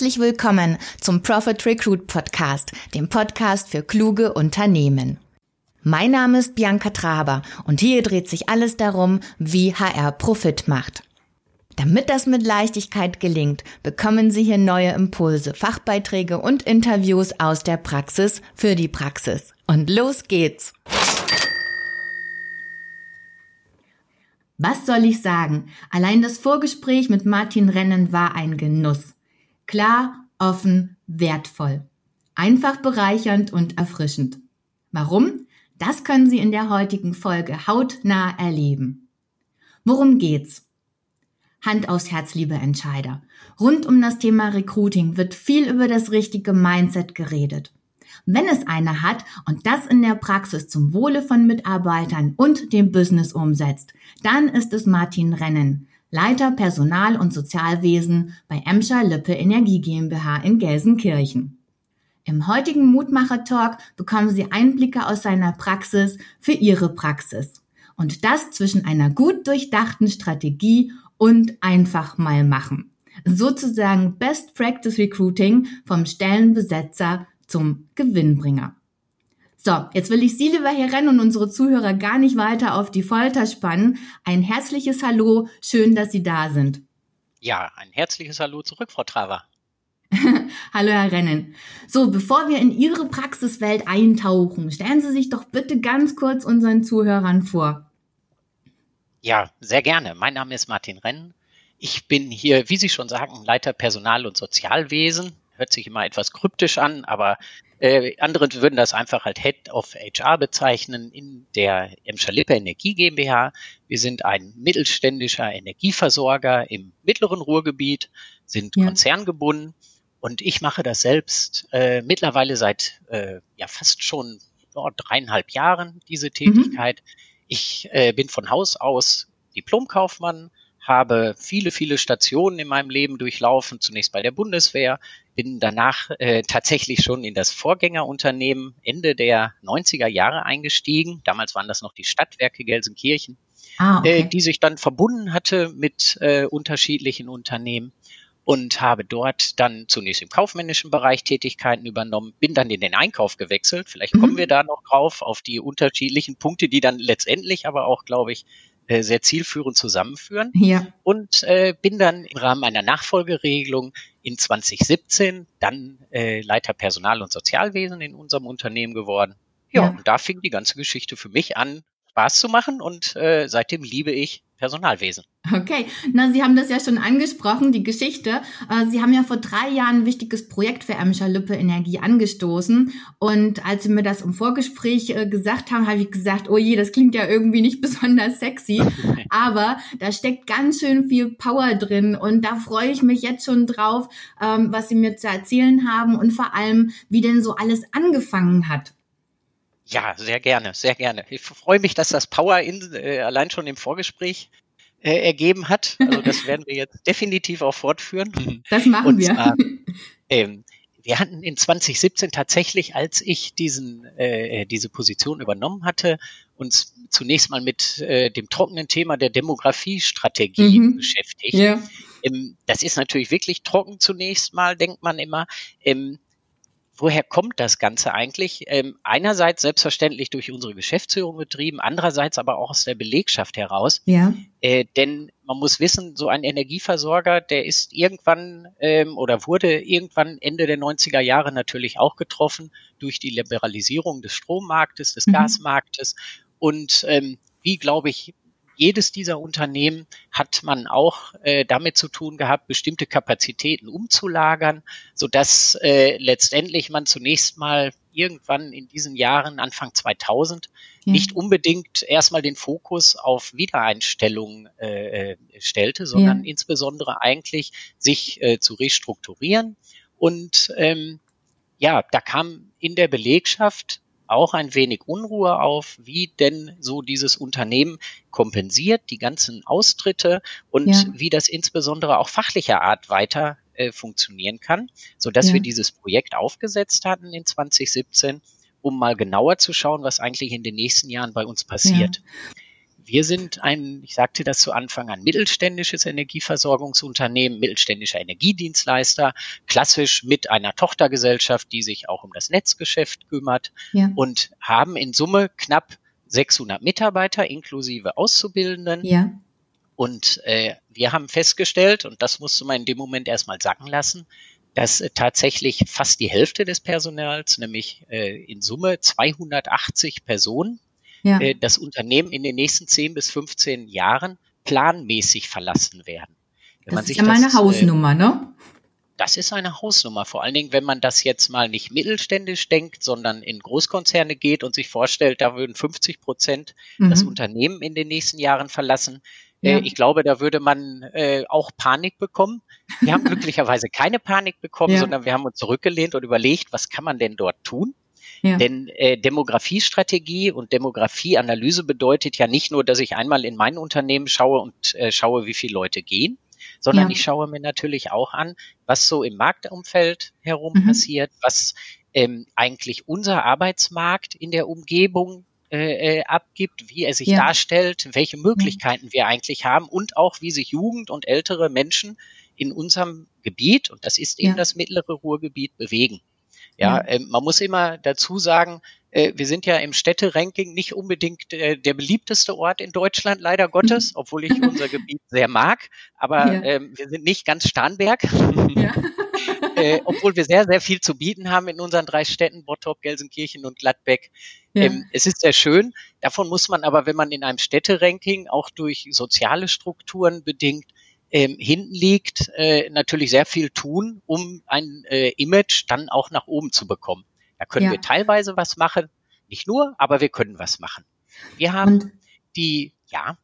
Herzlich willkommen zum Profit Recruit Podcast, dem Podcast für kluge Unternehmen. Mein Name ist Bianca Traber und hier dreht sich alles darum, wie HR Profit macht. Damit das mit Leichtigkeit gelingt, bekommen Sie hier neue Impulse, Fachbeiträge und Interviews aus der Praxis für die Praxis. Und los geht's! Was soll ich sagen? Allein das Vorgespräch mit Martin Rennen war ein Genuss. Klar, offen, wertvoll. Einfach bereichernd und erfrischend. Warum? Das können Sie in der heutigen Folge hautnah erleben. Worum geht's? Hand aufs Herz, liebe Entscheider. Rund um das Thema Recruiting wird viel über das richtige Mindset geredet. Wenn es eine hat und das in der Praxis zum Wohle von Mitarbeitern und dem Business umsetzt, dann ist es Martin Rennen, Leiter Personal- und Sozialwesen bei Emscher Lippe Energie GmbH in Gelsenkirchen. Im heutigen Mutmacher-Talk bekommen Sie Einblicke aus seiner Praxis für Ihre Praxis. Und das zwischen einer gut durchdachten Strategie und einfach mal machen. Sozusagen Best Practice Recruiting vom Stellenbesetzer zum Gewinnbringer. So, jetzt will ich Sie, lieber Herr Renn, und unsere Zuhörer gar nicht weiter auf die Folter spannen. Ein herzliches Hallo, schön, dass Sie da sind. Ja, ein herzliches Hallo zurück, Frau Traver. Hallo, Herr Rennen. So, bevor wir in Ihre Praxiswelt eintauchen, stellen Sie sich doch bitte ganz kurz unseren Zuhörern vor. Ja, sehr gerne. Mein Name ist Martin Renn. Ich bin hier, wie Sie schon sagen, Leiter Personal- und Sozialwesen. Hört sich immer etwas kryptisch an, aber äh, andere würden das einfach als Head of HR bezeichnen in der Emscher Lippe Energie GmbH. Wir sind ein mittelständischer Energieversorger im mittleren Ruhrgebiet, sind ja. konzerngebunden und ich mache das selbst äh, mittlerweile seit äh, ja fast schon oh, dreieinhalb Jahren, diese mhm. Tätigkeit. Mhm. Ich äh, bin von Haus aus Diplomkaufmann, habe viele, viele Stationen in meinem Leben durchlaufen, zunächst bei der Bundeswehr, bin danach äh, tatsächlich schon in das Vorgängerunternehmen Ende der 90er Jahre eingestiegen. Damals waren das noch die Stadtwerke Gelsenkirchen, ah, okay. äh, die sich dann verbunden hatte mit äh, unterschiedlichen Unternehmen und habe dort dann zunächst im kaufmännischen Bereich Tätigkeiten übernommen, bin dann in den Einkauf gewechselt. Vielleicht mhm. kommen wir da noch drauf auf die unterschiedlichen Punkte, die dann letztendlich aber auch, glaube ich, äh, sehr zielführend zusammenführen. Ja. Und äh, bin dann im Rahmen einer Nachfolgeregelung in 2017 dann äh, Leiter Personal- und Sozialwesen in unserem Unternehmen geworden. Ja, ja, und da fing die ganze Geschichte für mich an, Spaß zu machen und äh, seitdem liebe ich Personalwesen. Okay, na, Sie haben das ja schon angesprochen, die Geschichte. Äh, Sie haben ja vor drei Jahren ein wichtiges Projekt für Emscher Lippe Energie angestoßen. Und als Sie mir das im Vorgespräch äh, gesagt haben, habe ich gesagt, oh je, das klingt ja irgendwie nicht besonders sexy. Aber da steckt ganz schön viel Power drin. Und da freue ich mich jetzt schon drauf, ähm, was Sie mir zu erzählen haben und vor allem, wie denn so alles angefangen hat. Ja, sehr gerne, sehr gerne. Ich freue mich, dass das Power in, äh, allein schon im Vorgespräch äh, ergeben hat. Also das werden wir jetzt definitiv auch fortführen. Das machen Und, wir. Zwar, ähm, wir hatten in 2017 tatsächlich, als ich diesen, äh, diese Position übernommen hatte, uns zunächst mal mit äh, dem trockenen Thema der Demografiestrategie mhm. beschäftigt. Ja. Ähm, das ist natürlich wirklich trocken zunächst mal, denkt man immer. Ähm, woher kommt das Ganze eigentlich? Ähm, einerseits selbstverständlich durch unsere Geschäftsführung betrieben, andererseits aber auch aus der Belegschaft heraus. Ja. Äh, denn man muss wissen, so ein Energieversorger, der ist irgendwann ähm, oder wurde irgendwann Ende der 90er Jahre natürlich auch getroffen durch die Liberalisierung des Strommarktes, des mhm. Gasmarktes. Und ähm, wie, glaube ich, jedes dieser Unternehmen hat man auch äh, damit zu tun gehabt, bestimmte Kapazitäten umzulagern, so dass äh, letztendlich man zunächst mal irgendwann in diesen Jahren, Anfang 2000, ja. nicht unbedingt erstmal den Fokus auf Wiedereinstellung äh, äh, stellte, sondern ja. insbesondere eigentlich sich äh, zu restrukturieren. Und ähm, ja, da kam in der Belegschaft auch ein wenig Unruhe auf, wie denn so dieses Unternehmen kompensiert, die ganzen Austritte und ja. wie das insbesondere auch fachlicher Art weiter äh, funktionieren kann, so dass ja. wir dieses Projekt aufgesetzt hatten in 2017, um mal genauer zu schauen, was eigentlich in den nächsten Jahren bei uns passiert. Ja. Wir sind ein, ich sagte das zu Anfang, ein mittelständisches Energieversorgungsunternehmen, mittelständischer Energiedienstleister, klassisch mit einer Tochtergesellschaft, die sich auch um das Netzgeschäft kümmert ja. und haben in Summe knapp 600 Mitarbeiter inklusive Auszubildenden. Ja. Und äh, wir haben festgestellt, und das musste man in dem Moment erstmal sacken lassen, dass äh, tatsächlich fast die Hälfte des Personals, nämlich äh, in Summe 280 Personen, ja. äh, das Unternehmen in den nächsten 10 bis 15 Jahren planmäßig verlassen werden. Wenn das ist ja mal eine Hausnummer, äh, ne? Das ist eine Hausnummer. Vor allen Dingen, wenn man das jetzt mal nicht mittelständisch denkt, sondern in Großkonzerne geht und sich vorstellt, da würden 50 Prozent mhm. das Unternehmen in den nächsten Jahren verlassen. Äh, ja. Äh, ich glaube, da würde man äh, auch Panik bekommen. Wir haben glücklicherweise keine Panik bekommen, ja. sondern wir haben uns zurückgelehnt und überlegt, was kann man denn dort tun? Ja. Denn äh, Demografiestrategie und Demografieanalyse bedeutet ja nicht nur, dass ich einmal in mein Unternehmen schaue und äh, schaue, wie viele Leute gehen, sondern ja. ich schaue mir natürlich auch an, was so im Marktumfeld herum mhm. passiert, was ähm, eigentlich unser Arbeitsmarkt in der Umgebung äh, äh abgibt, wie er sich ja. darstellt, welche Möglichkeiten ja. wir eigentlich haben und auch wie sich Jugend und ältere Menschen in unserem Gebiet, und das ist eben das mittlere Ruhrgebiet, bewegen. Ja, äh, man muss immer dazu sagen, äh, wir sind ja im Städteranking nicht unbedingt äh, der beliebteste Ort in Deutschland, leider Gottes, mhm. obwohl ich unser Gebiet sehr mag. Aber ja. ähm, wir sind nicht ganz Starnberg. Ja. äh, obwohl wir sehr, sehr viel zu bieten haben in unseren drei Städten, Bottrop, Gelsenkirchen und Gladbeck. Ja. Ähm, es ist sehr schön. Davon muss man aber, wenn man in einem Städteranking auch durch soziale Strukturen bedingt ähm, hinten liegt, äh, natürlich sehr viel tun, um ein äh, Image dann auch nach oben zu bekommen. Da können ja. wir teilweise was machen, nicht nur, aber wir können was machen. Wir haben Und die, ja.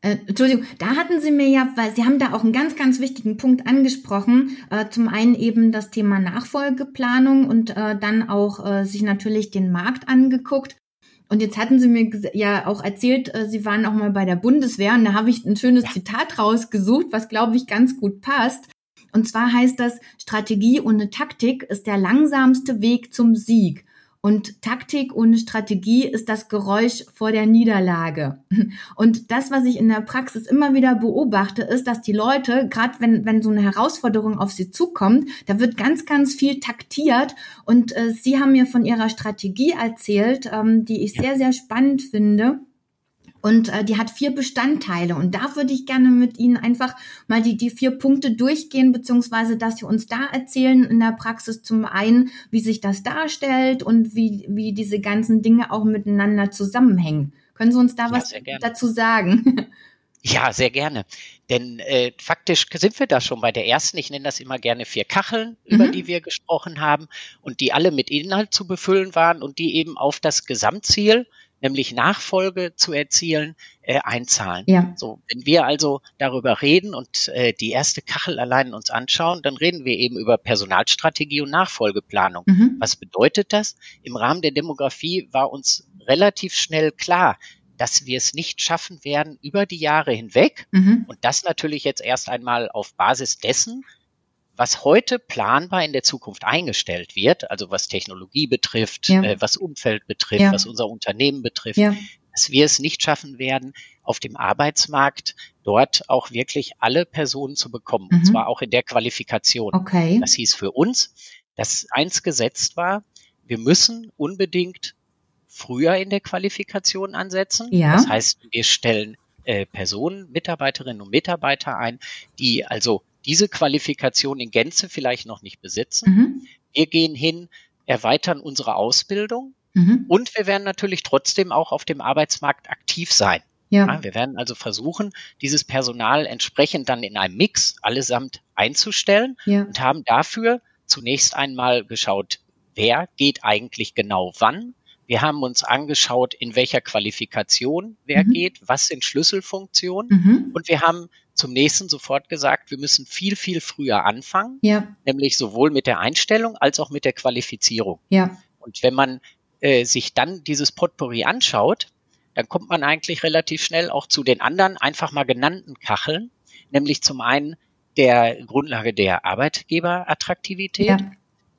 Äh, Entschuldigung, da hatten Sie mir ja, weil Sie haben da auch einen ganz, ganz wichtigen Punkt angesprochen. Äh, zum einen eben das Thema Nachfolgeplanung und äh, dann auch äh, sich natürlich den Markt angeguckt. Und jetzt hatten Sie mir ja auch erzählt, äh, Sie waren auch mal bei der Bundeswehr und da habe ich ein schönes ja. Zitat rausgesucht, was glaube ich ganz gut passt. Und zwar heißt das, Strategie ohne Taktik ist der langsamste Weg zum Sieg. Und Taktik ohne Strategie ist das Geräusch vor der Niederlage. Und das, was ich in der Praxis immer wieder beobachte, ist, dass die Leute, gerade wenn, wenn so eine Herausforderung auf sie zukommt, da wird ganz, ganz viel taktiert. Und äh, Sie haben mir von Ihrer Strategie erzählt, ähm, die ich sehr, sehr spannend finde. Und äh, die hat vier Bestandteile. Und da würde ich gerne mit Ihnen einfach mal die, die vier Punkte durchgehen, beziehungsweise dass Sie uns da erzählen in der Praxis zum einen, wie sich das darstellt und wie, wie diese ganzen Dinge auch miteinander zusammenhängen. Können Sie uns da ja, was dazu sagen? Ja, sehr gerne. Denn äh, faktisch sind wir da schon bei der ersten, ich nenne das immer gerne vier Kacheln, mhm. über die wir gesprochen haben und die alle mit Inhalt zu befüllen waren und die eben auf das Gesamtziel nämlich Nachfolge zu erzielen, äh, einzahlen. Ja. So, wenn wir also darüber reden und äh, die erste Kachel allein uns anschauen, dann reden wir eben über Personalstrategie und Nachfolgeplanung. Mhm. Was bedeutet das? Im Rahmen der Demografie war uns relativ schnell klar, dass wir es nicht schaffen werden über die Jahre hinweg. Mhm. Und das natürlich jetzt erst einmal auf Basis dessen, was heute planbar in der Zukunft eingestellt wird, also was Technologie betrifft, ja. äh, was Umfeld betrifft, ja. was unser Unternehmen betrifft, ja. dass wir es nicht schaffen werden, auf dem Arbeitsmarkt dort auch wirklich alle Personen zu bekommen, mhm. und zwar auch in der Qualifikation. Okay. Das hieß für uns, dass eins gesetzt war, wir müssen unbedingt früher in der Qualifikation ansetzen. Ja. Das heißt, wir stellen äh, Personen, Mitarbeiterinnen und Mitarbeiter ein, die also diese Qualifikation in Gänze vielleicht noch nicht besitzen. Mhm. Wir gehen hin, erweitern unsere Ausbildung mhm. und wir werden natürlich trotzdem auch auf dem Arbeitsmarkt aktiv sein. Ja. ja. wir werden also versuchen, dieses Personal entsprechend dann in einem Mix allesamt einzustellen ja. und haben dafür zunächst einmal geschaut, wer geht eigentlich genau wann. Wir haben uns angeschaut, in welcher Qualifikation wer mhm. geht, was sind Schlüsselfunktionen mhm. und wir haben zum nächsten sofort gesagt, wir müssen viel, viel früher anfangen, ja. nämlich sowohl mit der Einstellung als auch mit der Qualifizierung. Ja. Und wenn man äh, sich dann dieses Potpourri anschaut, dann kommt man eigentlich relativ schnell auch zu den anderen einfach mal genannten Kacheln, nämlich zum einen der Grundlage der Arbeitgeberattraktivität. Ja.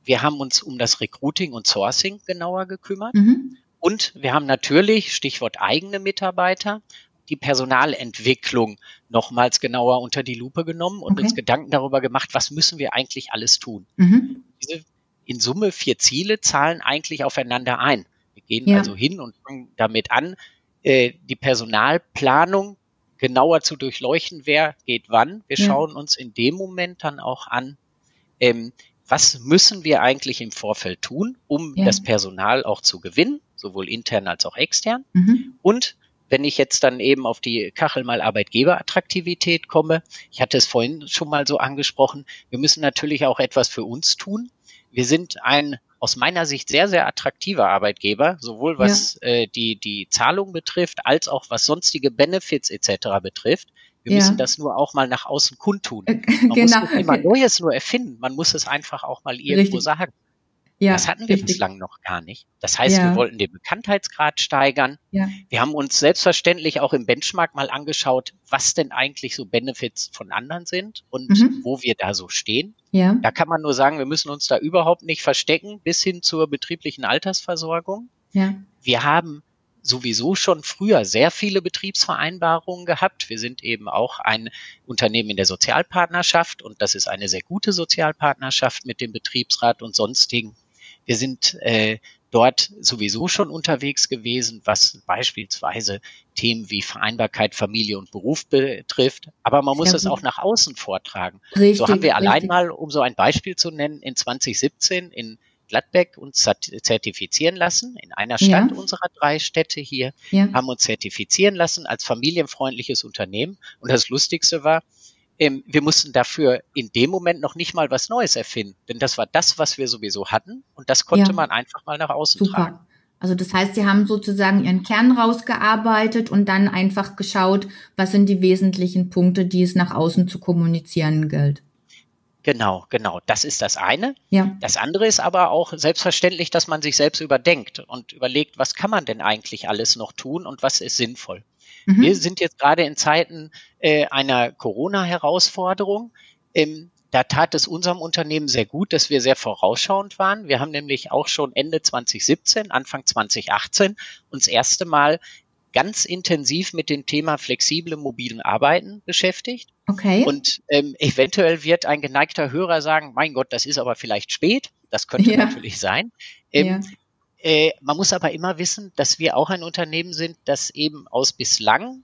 Wir haben uns um das Recruiting und Sourcing genauer gekümmert. Mhm. Und wir haben natürlich, Stichwort eigene Mitarbeiter, die Personalentwicklung nochmals genauer unter die Lupe genommen und okay. uns Gedanken darüber gemacht, was müssen wir eigentlich alles tun. Mhm. Diese in Summe vier Ziele zahlen eigentlich aufeinander ein. Wir gehen ja. also hin und fangen damit an, äh, die Personalplanung genauer zu durchleuchten, wer geht wann. Wir ja. schauen uns in dem Moment dann auch an, ähm, was müssen wir eigentlich im Vorfeld tun, um ja. das Personal auch zu gewinnen, sowohl intern als auch extern. Mhm. Und wenn ich jetzt dann eben auf die Kachel mal Arbeitgeberattraktivität komme, ich hatte es vorhin schon mal so angesprochen, wir müssen natürlich auch etwas für uns tun. Wir sind ein aus meiner Sicht sehr, sehr attraktiver Arbeitgeber, sowohl was ja. äh, die, die Zahlung betrifft, als auch was sonstige Benefits etc. betrifft. Wir ja. müssen das nur auch mal nach außen kundtun. Äh, man genau. muss nicht immer Neues nur erfinden. Man muss es einfach auch mal irgendwo Richtig. sagen. Ja, das hatten wir richtig. bislang noch gar nicht. Das heißt, ja. wir wollten den Bekanntheitsgrad steigern. Ja. Wir haben uns selbstverständlich auch im Benchmark mal angeschaut, was denn eigentlich so Benefits von anderen sind und mhm. wo wir da so stehen. Ja. Da kann man nur sagen, wir müssen uns da überhaupt nicht verstecken bis hin zur betrieblichen Altersversorgung. Ja. Wir haben sowieso schon früher sehr viele Betriebsvereinbarungen gehabt. Wir sind eben auch ein Unternehmen in der Sozialpartnerschaft und das ist eine sehr gute Sozialpartnerschaft mit dem Betriebsrat und sonstigen. Wir sind äh, dort sowieso schon unterwegs gewesen, was beispielsweise Themen wie Vereinbarkeit, Familie und Beruf betrifft. Aber man muss es auch nach außen vortragen. Richtig, so haben wir allein richtig. mal, um so ein Beispiel zu nennen, in 2017 in Gladbeck uns zertifizieren lassen, in einer Stadt ja. unserer drei Städte hier, ja. haben uns zertifizieren lassen als familienfreundliches Unternehmen. Und das Lustigste war, ähm, wir mussten dafür in dem Moment noch nicht mal was Neues erfinden, denn das war das, was wir sowieso hatten und das konnte ja. man einfach mal nach außen Super. tragen. Also das heißt, Sie haben sozusagen Ihren Kern rausgearbeitet und dann einfach geschaut, was sind die wesentlichen Punkte, die es nach außen zu kommunizieren gilt. Genau, genau. Das ist das eine. Ja. Das andere ist aber auch selbstverständlich, dass man sich selbst überdenkt und überlegt, was kann man denn eigentlich alles noch tun und was ist sinnvoll. Mhm. Wir sind jetzt gerade in Zeiten äh, einer Corona-Herausforderung. Ähm, da tat es unserem Unternehmen sehr gut, dass wir sehr vorausschauend waren. Wir haben nämlich auch schon Ende 2017, Anfang 2018 uns erste Mal ganz intensiv mit dem Thema flexible mobilen Arbeiten beschäftigt. Okay. Und ähm, eventuell wird ein geneigter Hörer sagen, mein Gott, das ist aber vielleicht spät. Das könnte ja. natürlich sein. Ähm, ja. Äh, man muss aber immer wissen, dass wir auch ein Unternehmen sind, das eben aus bislang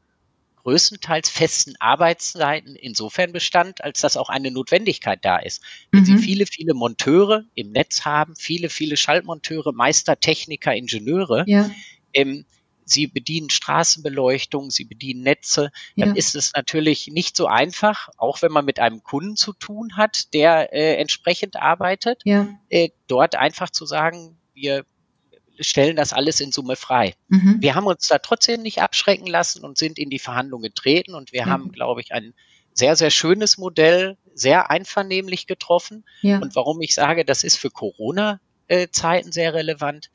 größtenteils festen Arbeitszeiten insofern bestand, als dass auch eine Notwendigkeit da ist. Wenn mhm. Sie viele, viele Monteure im Netz haben, viele, viele Schaltmonteure, Meister, Techniker, Ingenieure, ja. ähm, Sie bedienen Straßenbeleuchtung, Sie bedienen Netze, dann ja. ist es natürlich nicht so einfach, auch wenn man mit einem Kunden zu tun hat, der äh, entsprechend arbeitet, ja. äh, dort einfach zu sagen, wir stellen das alles in Summe frei. Mhm. Wir haben uns da trotzdem nicht abschrecken lassen und sind in die Verhandlungen getreten und wir mhm. haben, glaube ich, ein sehr, sehr schönes Modell, sehr einvernehmlich getroffen. Ja. Und warum ich sage, das ist für Corona-Zeiten sehr relevant,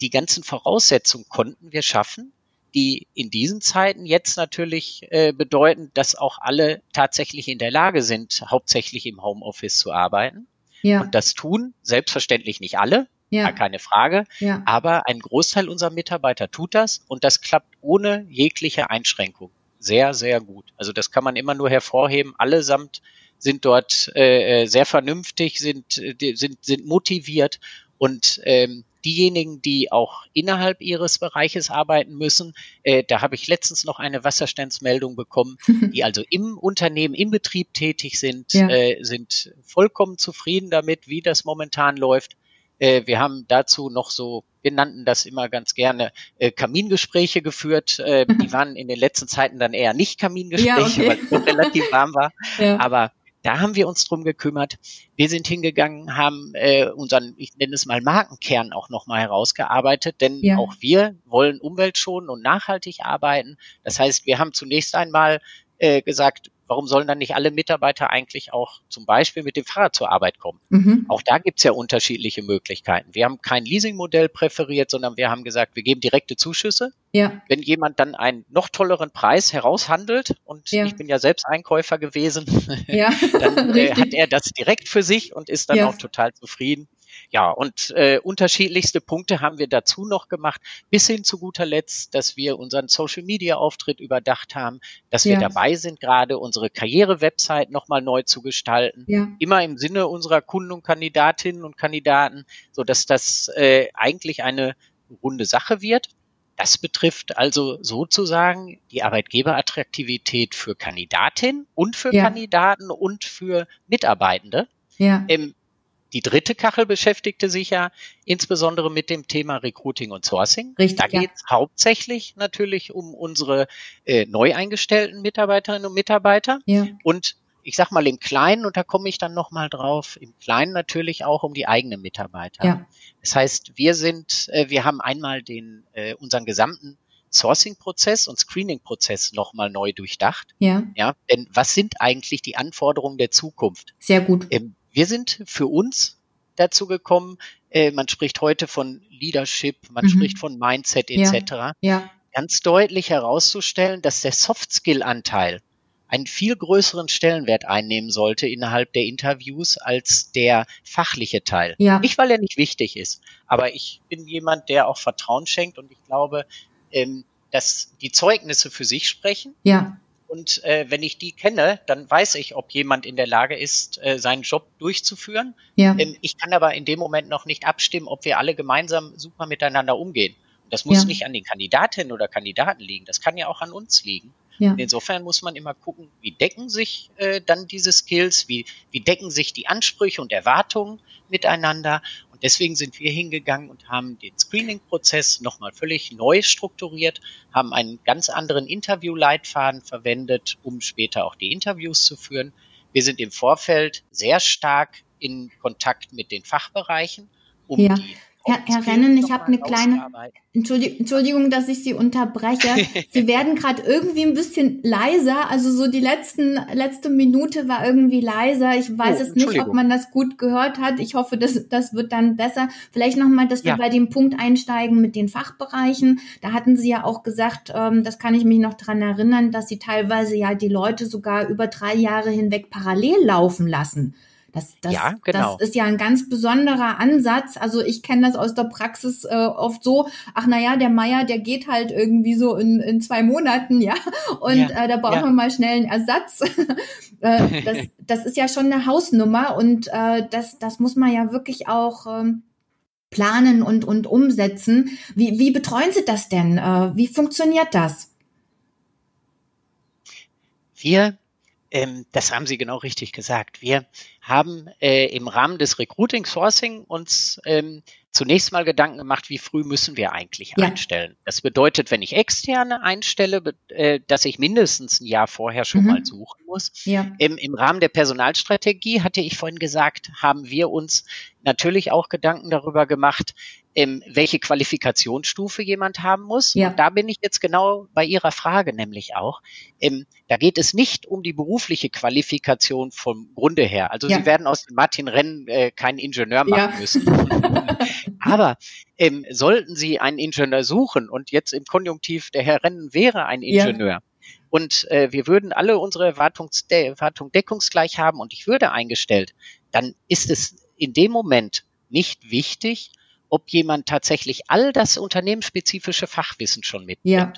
die ganzen Voraussetzungen konnten wir schaffen, die in diesen Zeiten jetzt natürlich äh, bedeuten, dass auch alle tatsächlich in der Lage sind, hauptsächlich im Homeoffice zu arbeiten. Ja. Und das tun selbstverständlich nicht alle, ja. keine Frage, ja. aber ein Großteil unserer Mitarbeiter tut das und das klappt ohne jegliche Einschränkung. Sehr, sehr gut. Also das kann man immer nur hervorheben. Allesamt sind dort äh, äh sehr vernünftig, sind, äh, sind, sind motiviert und ähm, diejenigen, die auch innerhalb ihres Bereiches arbeiten müssen, äh, da habe ich letztens noch eine Wasserstandsmeldung bekommen, die also im Unternehmen, im Betrieb tätig sind, ja. äh, sind vollkommen zufrieden damit, wie das momentan läuft. Äh, wir haben dazu noch so, wir nannten das immer ganz gerne äh, Kamingespräche geführt. Äh, die waren in den letzten Zeiten dann eher nicht Kamingespräche, ja, okay. weil es relativ warm war. Ja. Aber da haben wir uns drum gekümmert. Wir sind hingegangen, haben äh, unseren, ich nenne es mal Markenkern auch nochmal herausgearbeitet, denn ja. auch wir wollen umweltschonen und nachhaltig arbeiten. Das heißt, wir haben zunächst einmal äh, gesagt, warum sollen dann nicht alle Mitarbeiter eigentlich auch zum Beispiel mit dem Fahrrad zur Arbeit kommen? Mhm. Auch da gibt's ja unterschiedliche Möglichkeiten. Wir haben kein Leasingmodell präferiert, sondern wir haben gesagt, wir geben direkte Zuschüsse. Ja. Wenn jemand dann einen noch tolleren Preis heraushandelt, und ja. ich bin ja selbst Einkäufer gewesen, ja. dann äh, hat er das direkt für sich und ist dann auch total zufrieden. Ja, und äh, unterschiedlichste Punkte haben wir dazu noch gemacht, bis hin zu guter Letzt, dass wir unseren Social-Media-Auftritt überdacht haben, dass wir dabei sind, gerade unsere Karriere-Website nochmal neu zu gestalten. Ja. Immer im Sinne unserer Kunden und Kandidatinnen und Kandidaten, so dass das äh, eigentlich eine runde Sache wird. Das betrifft also sozusagen die Arbeitgeberattraktivität für Kandidatinnen und für ja. Kandidaten und für Mitarbeitende. Ja. Ähm, die dritte Kachel beschäftigte sich ja insbesondere mit dem Thema Recruiting und Sourcing. Richtig, da geht es ja. hauptsächlich natürlich um unsere äh, neu eingestellten Mitarbeiterinnen und Mitarbeiter. Ja. Und ich sag mal im Kleinen, und da komme ich dann nochmal drauf, im Kleinen natürlich auch um die eigenen Mitarbeiter. Ja. Das heißt, wir sind, äh, wir haben einmal den, äh, unseren gesamten Sourcing-Prozess und Screening-Prozess nochmal neu durchdacht. Ja. Ja. Denn was sind eigentlich die Anforderungen der Zukunft? Sehr gut. Ähm, wir sind für uns dazu gekommen, äh, man spricht heute von Leadership, man mhm. spricht von Mindset etc. Ja. ja. Ganz deutlich herauszustellen, dass der Soft-Skill-Anteil einen viel größeren Stellenwert einnehmen sollte innerhalb der Interviews als der fachliche Teil. Ja. Nicht, weil er nicht wichtig ist, aber ich bin jemand, der auch Vertrauen schenkt und ich glaube, ähm, dass die Zeugnisse für sich sprechen. Ja. Und äh, wenn ich die kenne, dann weiß ich, ob jemand in der Lage ist, äh, seinen Job durchzuführen. Ja. Ähm, ich kann aber in dem Moment noch nicht abstimmen, ob wir alle gemeinsam super miteinander umgehen. Das muss ja. nicht an den Kandidatinnen oder Kandidaten liegen, das kann ja auch an uns liegen. Ja. Insofern muss man immer gucken, wie decken sich äh, dann diese Skills, wie, wie decken sich die Ansprüche und Erwartungen miteinander. Und deswegen sind wir hingegangen und haben den Screening-Prozess nochmal völlig neu strukturiert, haben einen ganz anderen Interview-Leitfaden verwendet, um später auch die Interviews zu führen. Wir sind im Vorfeld sehr stark in Kontakt mit den Fachbereichen, um ja. die Herr, Herr Rennen, ich habe eine kleine Entschuldigung, Entschuldigung, dass ich Sie unterbreche. Sie werden gerade irgendwie ein bisschen leiser. Also so die letzten letzte Minute war irgendwie leiser. Ich weiß oh, es nicht, ob man das gut gehört hat. Ich hoffe, das das wird dann besser. Vielleicht noch mal, dass ja. wir bei dem Punkt einsteigen mit den Fachbereichen. Da hatten Sie ja auch gesagt, ähm, das kann ich mich noch dran erinnern, dass Sie teilweise ja die Leute sogar über drei Jahre hinweg parallel laufen lassen. Das, das, ja, genau. das ist ja ein ganz besonderer Ansatz. Also ich kenne das aus der Praxis äh, oft so, ach naja, der Meier, der geht halt irgendwie so in, in zwei Monaten, ja. Und ja, äh, da brauchen ja. wir mal schnell einen Ersatz. äh, das, das ist ja schon eine Hausnummer und äh, das, das muss man ja wirklich auch. Ähm, planen und, und umsetzen. Wie, wie betreuen Sie das denn? Äh, wie funktioniert das? Wir ähm, das haben Sie genau richtig gesagt. Wir haben äh, im Rahmen des Recruiting Sourcing uns ähm, zunächst mal Gedanken gemacht, wie früh müssen wir eigentlich ja. einstellen. Das bedeutet, wenn ich externe einstelle, äh, dass ich mindestens ein Jahr vorher schon mhm. mal suchen muss. Ja. Im, Im Rahmen der Personalstrategie, hatte ich vorhin gesagt, haben wir uns natürlich auch Gedanken darüber gemacht, ähm, welche Qualifikationsstufe jemand haben muss. Ja. Und da bin ich jetzt genau bei Ihrer Frage nämlich auch. Ähm, da geht es nicht um die berufliche Qualifikation vom Grunde her. Also ja. Sie werden aus Martin Renn äh, keinen Ingenieur machen ja. müssen. Aber ähm, sollten Sie einen Ingenieur suchen und jetzt im Konjunktiv der Herr Renn wäre ein Ingenieur, und äh, wir würden alle unsere Erwartungs De Erwartung deckungsgleich haben und ich würde eingestellt, dann ist es in dem Moment nicht wichtig, ob jemand tatsächlich all das unternehmensspezifische Fachwissen schon mitbringt. Ja.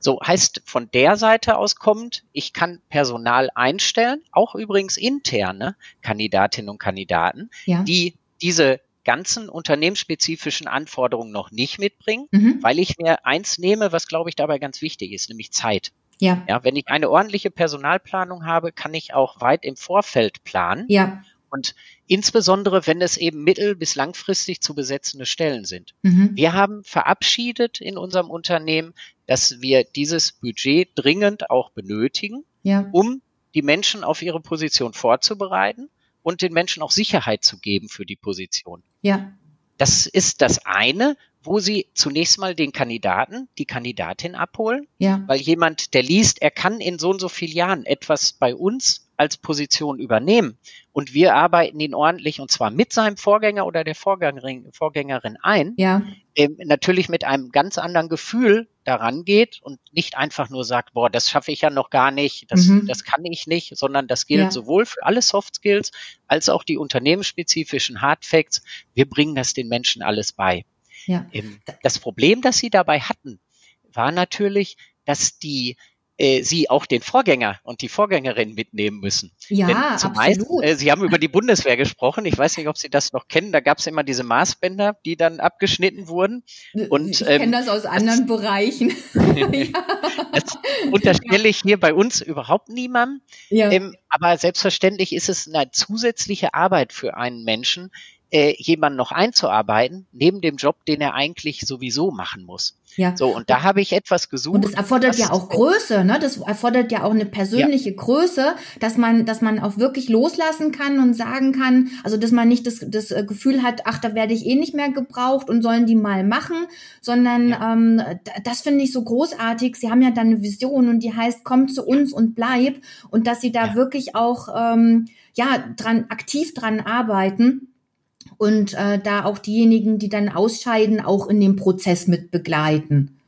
So heißt von der Seite aus kommt, ich kann Personal einstellen, auch übrigens interne Kandidatinnen und Kandidaten, ja. die diese ganzen unternehmensspezifischen Anforderungen noch nicht mitbringen, mhm. weil ich mir eins nehme, was glaube ich dabei ganz wichtig ist, nämlich Zeit. Ja. ja. Wenn ich eine ordentliche Personalplanung habe, kann ich auch weit im Vorfeld planen. Ja. Und insbesondere, wenn es eben mittel- bis langfristig zu besetzende Stellen sind. Mhm. Wir haben verabschiedet in unserem Unternehmen, dass wir dieses Budget dringend auch benötigen, ja. um die Menschen auf ihre Position vorzubereiten und den Menschen auch Sicherheit zu geben für die Position. Ja. Das ist das eine, wo sie zunächst mal den Kandidaten, die Kandidatin abholen, ja. weil jemand, der liest, er kann in so und so vielen Jahren etwas bei uns als Position übernehmen und wir arbeiten ihn ordentlich und zwar mit seinem Vorgänger oder der Vorgängerin, Vorgängerin ein, ja. ähm, natürlich mit einem ganz anderen Gefühl daran geht und nicht einfach nur sagt, boah, das schaffe ich ja noch gar nicht, das, mhm. das kann ich nicht, sondern das gilt ja. sowohl für alle Soft Skills als auch die unternehmensspezifischen Hard Facts. Wir bringen das den Menschen alles bei. Ja. Ähm, das Problem, das sie dabei hatten, war natürlich, dass die äh, sie auch den Vorgänger und die Vorgängerin mitnehmen müssen. Ja, Denn absolut. Meisten, äh, sie haben über die Bundeswehr gesprochen. Ich weiß nicht, ob Sie das noch kennen. Da gab es immer diese Maßbänder, die dann abgeschnitten wurden. Und, ich ähm, kenne das aus anderen das, Bereichen. das unterstelle ich hier bei uns überhaupt niemandem. Ja. Ähm, aber selbstverständlich ist es eine zusätzliche Arbeit für einen Menschen, äh, jemanden noch einzuarbeiten, neben dem Job, den er eigentlich sowieso machen muss. Ja. So, und da habe ich etwas gesucht. Und das erfordert ja auch Größe, ne? Das erfordert ja auch eine persönliche ja. Größe, dass man, dass man auch wirklich loslassen kann und sagen kann, also dass man nicht das, das äh, Gefühl hat, ach, da werde ich eh nicht mehr gebraucht und sollen die mal machen, sondern ja. ähm, das finde ich so großartig. Sie haben ja dann eine Vision und die heißt, komm zu uns und bleib und dass sie da ja. wirklich auch ähm, ja dran aktiv dran arbeiten und äh, da auch diejenigen, die dann ausscheiden, auch in dem Prozess mit begleiten.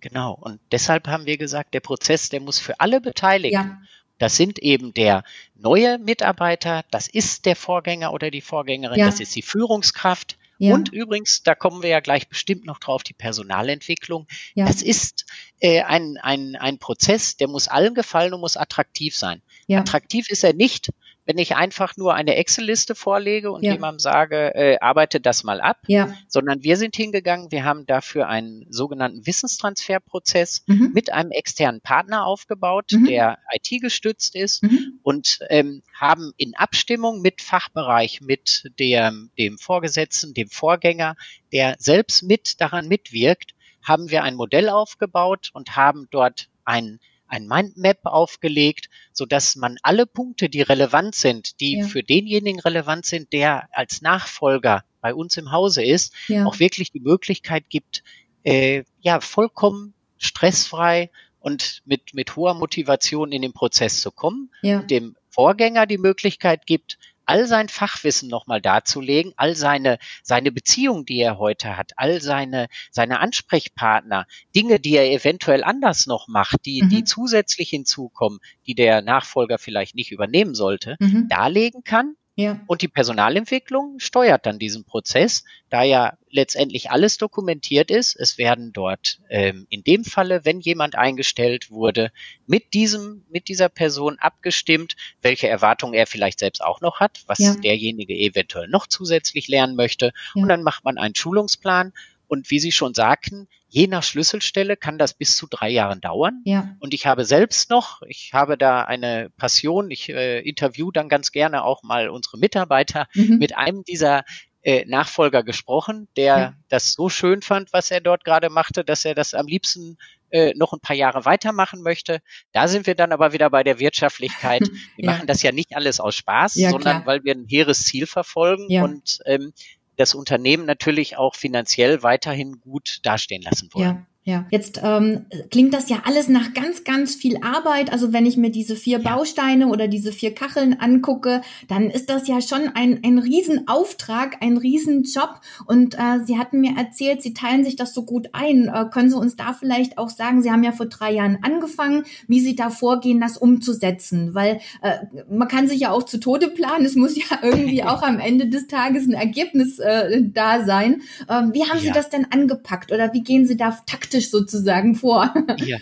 Genau. Und deshalb haben wir gesagt, der Prozess, der muss für alle Beteiligten. Ja. Das sind eben der neue Mitarbeiter, das ist der Vorgänger oder die Vorgängerin, ja. das ist die Führungskraft. Ja. Und übrigens, da kommen wir ja gleich bestimmt noch drauf, die Personalentwicklung. Das ist äh, ein, ein, ein Prozess, der muss allen gefallen und muss attraktiv sein. Attraktiv ist er nicht, wenn ich einfach nur eine Excel-Liste vorlege und ja. jemandem sage, äh, arbeite das mal ab, ja. sondern wir sind hingegangen, wir haben dafür einen sogenannten Wissenstransferprozess mhm. mit einem externen Partner aufgebaut, mhm. der IT gestützt ist mhm. und ähm, haben in Abstimmung mit Fachbereich, mit dem, dem Vorgesetzten, dem Vorgänger, der selbst mit daran mitwirkt, haben wir ein Modell aufgebaut und haben dort ein ein Mindmap aufgelegt, so dass man alle Punkte, die relevant sind, die ja. für denjenigen relevant sind, der als Nachfolger bei uns im Hause ist, ja. auch wirklich die Möglichkeit gibt, äh, ja, vollkommen stressfrei und mit, mit hoher Motivation in den Prozess zu kommen, ja. dem Vorgänger die Möglichkeit gibt, all sein Fachwissen nochmal darzulegen, all seine, seine Beziehung, die er heute hat, all seine, seine Ansprechpartner, Dinge, die er eventuell anders noch macht, die, mhm. die zusätzlich hinzukommen, die der Nachfolger vielleicht nicht übernehmen sollte, mhm. darlegen kann ja. Und die Personalentwicklung steuert dann diesen Prozess, da ja letztendlich alles dokumentiert ist. Es werden dort ähm, in dem Falle, wenn jemand eingestellt wurde, mit diesem, mit dieser Person abgestimmt, welche Erwartungen er vielleicht selbst auch noch hat, was ja. derjenige eventuell noch zusätzlich lernen möchte. Ja. Und dann macht man einen Schulungsplan. Und wie Sie schon sagten, Je nach Schlüsselstelle kann das bis zu drei Jahren dauern. Ja. Und ich habe selbst noch, ich habe da eine Passion, ich äh, interview dann ganz gerne auch mal unsere Mitarbeiter mhm. mit einem dieser äh, Nachfolger gesprochen, der ja. das so schön fand, was er dort gerade machte, dass er das am liebsten äh, noch ein paar Jahre weitermachen möchte. Da sind wir dann aber wieder bei der Wirtschaftlichkeit. Wir ja. machen das ja nicht alles aus Spaß, ja, sondern klar. weil wir ein hehres Ziel verfolgen und ähm, das Unternehmen natürlich auch finanziell weiterhin gut dastehen lassen wollen. Ja. Ja, jetzt ähm, klingt das ja alles nach ganz, ganz viel Arbeit. Also wenn ich mir diese vier ja. Bausteine oder diese vier Kacheln angucke, dann ist das ja schon ein, ein Riesenauftrag, ein Riesenjob. Und äh, Sie hatten mir erzählt, Sie teilen sich das so gut ein. Äh, können Sie uns da vielleicht auch sagen, Sie haben ja vor drei Jahren angefangen, wie Sie da vorgehen, das umzusetzen? Weil äh, man kann sich ja auch zu Tode planen. Es muss ja irgendwie auch am Ende des Tages ein Ergebnis äh, da sein. Äh, wie haben ja. Sie das denn angepackt oder wie gehen Sie da taktisch praktisch sozusagen vor. Ja.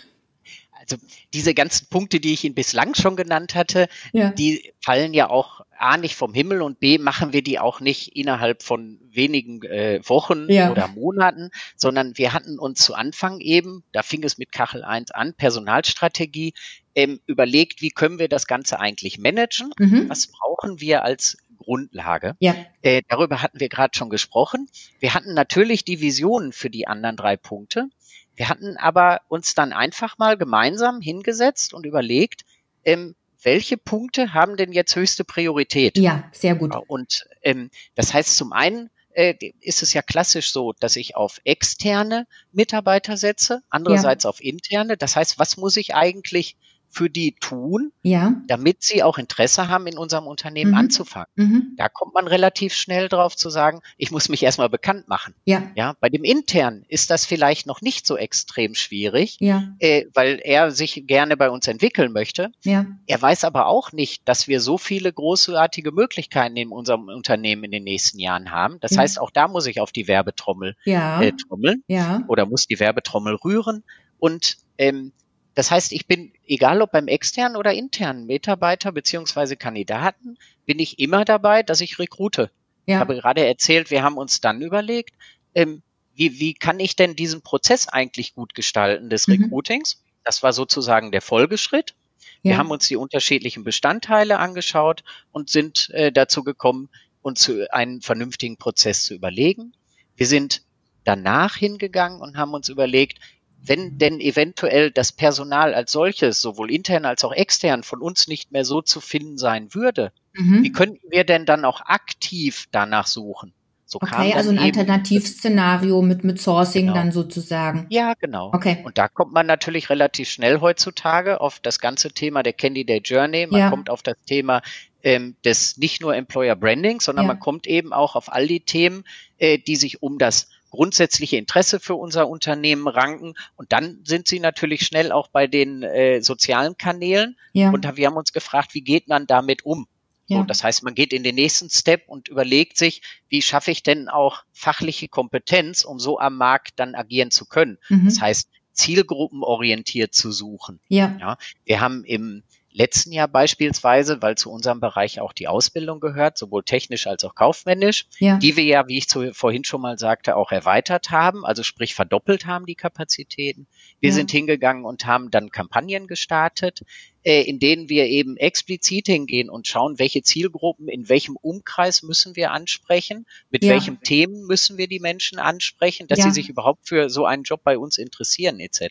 Also diese ganzen Punkte, die ich Ihnen bislang schon genannt hatte, ja. die fallen ja auch A nicht vom Himmel und B machen wir die auch nicht innerhalb von wenigen äh, Wochen ja. oder Monaten, sondern wir hatten uns zu Anfang eben, da fing es mit Kachel 1 an, Personalstrategie, ähm, überlegt, wie können wir das Ganze eigentlich managen? Mhm. Was brauchen wir als Grundlage. Ja. Äh, darüber hatten wir gerade schon gesprochen. Wir hatten natürlich die Visionen für die anderen drei Punkte. Wir hatten aber uns dann einfach mal gemeinsam hingesetzt und überlegt, ähm, welche Punkte haben denn jetzt höchste Priorität? Ja, sehr gut. Und ähm, das heißt zum einen, äh, ist es ja klassisch so, dass ich auf externe Mitarbeiter setze, andererseits ja. auf interne. Das heißt, was muss ich eigentlich für die tun, Ja. damit sie auch Interesse haben, in unserem Unternehmen Mhm. anzufangen. Mhm. Da kommt man relativ schnell drauf zu sagen, ich muss mich erstmal bekannt machen. Ja. Ja, bei dem intern ist das vielleicht noch nicht so extrem schwierig, Ja. äh, weil er sich gerne bei uns entwickeln möchte. Ja. Er weiß aber auch nicht, dass wir so viele großartige Möglichkeiten in unserem Unternehmen in den nächsten Jahren haben. Das Ja. heißt, auch da muss ich auf die Werbetrommel Ja. äh, trommeln Ja. oder muss die Werbetrommel rühren. Und ähm, das heißt, ich bin, egal ob beim externen oder internen Mitarbeiter beziehungsweise Kandidaten, bin ich immer dabei, dass ich rekrute. Ich Ja. habe gerade erzählt, wir haben uns dann überlegt, ähm, wie, wie kann ich denn diesen Prozess eigentlich gut gestalten des Mhm. Recruitings? Das war sozusagen der Folgeschritt. Wir Ja. haben uns die unterschiedlichen Bestandteile angeschaut und sind äh, dazu gekommen, uns einen vernünftigen Prozess zu überlegen. Wir sind danach hingegangen und haben uns überlegt, wenn denn eventuell das Personal als solches, sowohl intern als auch extern, von uns nicht mehr so zu finden sein würde, Mhm. wie könnten wir denn dann auch aktiv danach suchen? So Okay, also ein Alternativszenario mit, mit Sourcing Genau. dann sozusagen. Ja, genau. Okay. Und da kommt man natürlich relativ schnell heutzutage auf das ganze Thema der Candidate Journey. Man Ja. kommt auf das Thema ähm, des nicht nur Employer Branding, sondern Ja. man kommt eben auch auf all die Themen, äh, die sich um das grundsätzliche Interesse für unser Unternehmen ranken. Und dann sind sie natürlich schnell auch bei den äh, sozialen Kanälen. Ja. Und wir haben uns gefragt, wie geht man damit um? So, Ja. das heißt, man geht in den nächsten Step und überlegt sich, wie schaffe ich denn auch fachliche Kompetenz, um so am Markt dann agieren zu können. Mhm. Das heißt, zielgruppenorientiert zu suchen. Ja. Ja, wir haben im letzten Jahr beispielsweise, weil zu unserem Bereich auch die Ausbildung gehört, sowohl technisch als auch kaufmännisch, Ja. die wir ja, wie ich zu, vorhin schon mal sagte, auch erweitert haben, also sprich verdoppelt haben die Kapazitäten. Wir Ja. sind hingegangen und haben dann Kampagnen gestartet, äh, in denen wir eben explizit hingehen und schauen, welche Zielgruppen in welchem Umkreis müssen wir ansprechen, mit Ja. welchen Themen müssen wir die Menschen ansprechen, dass sie sich überhaupt für so einen Job bei uns interessieren etc.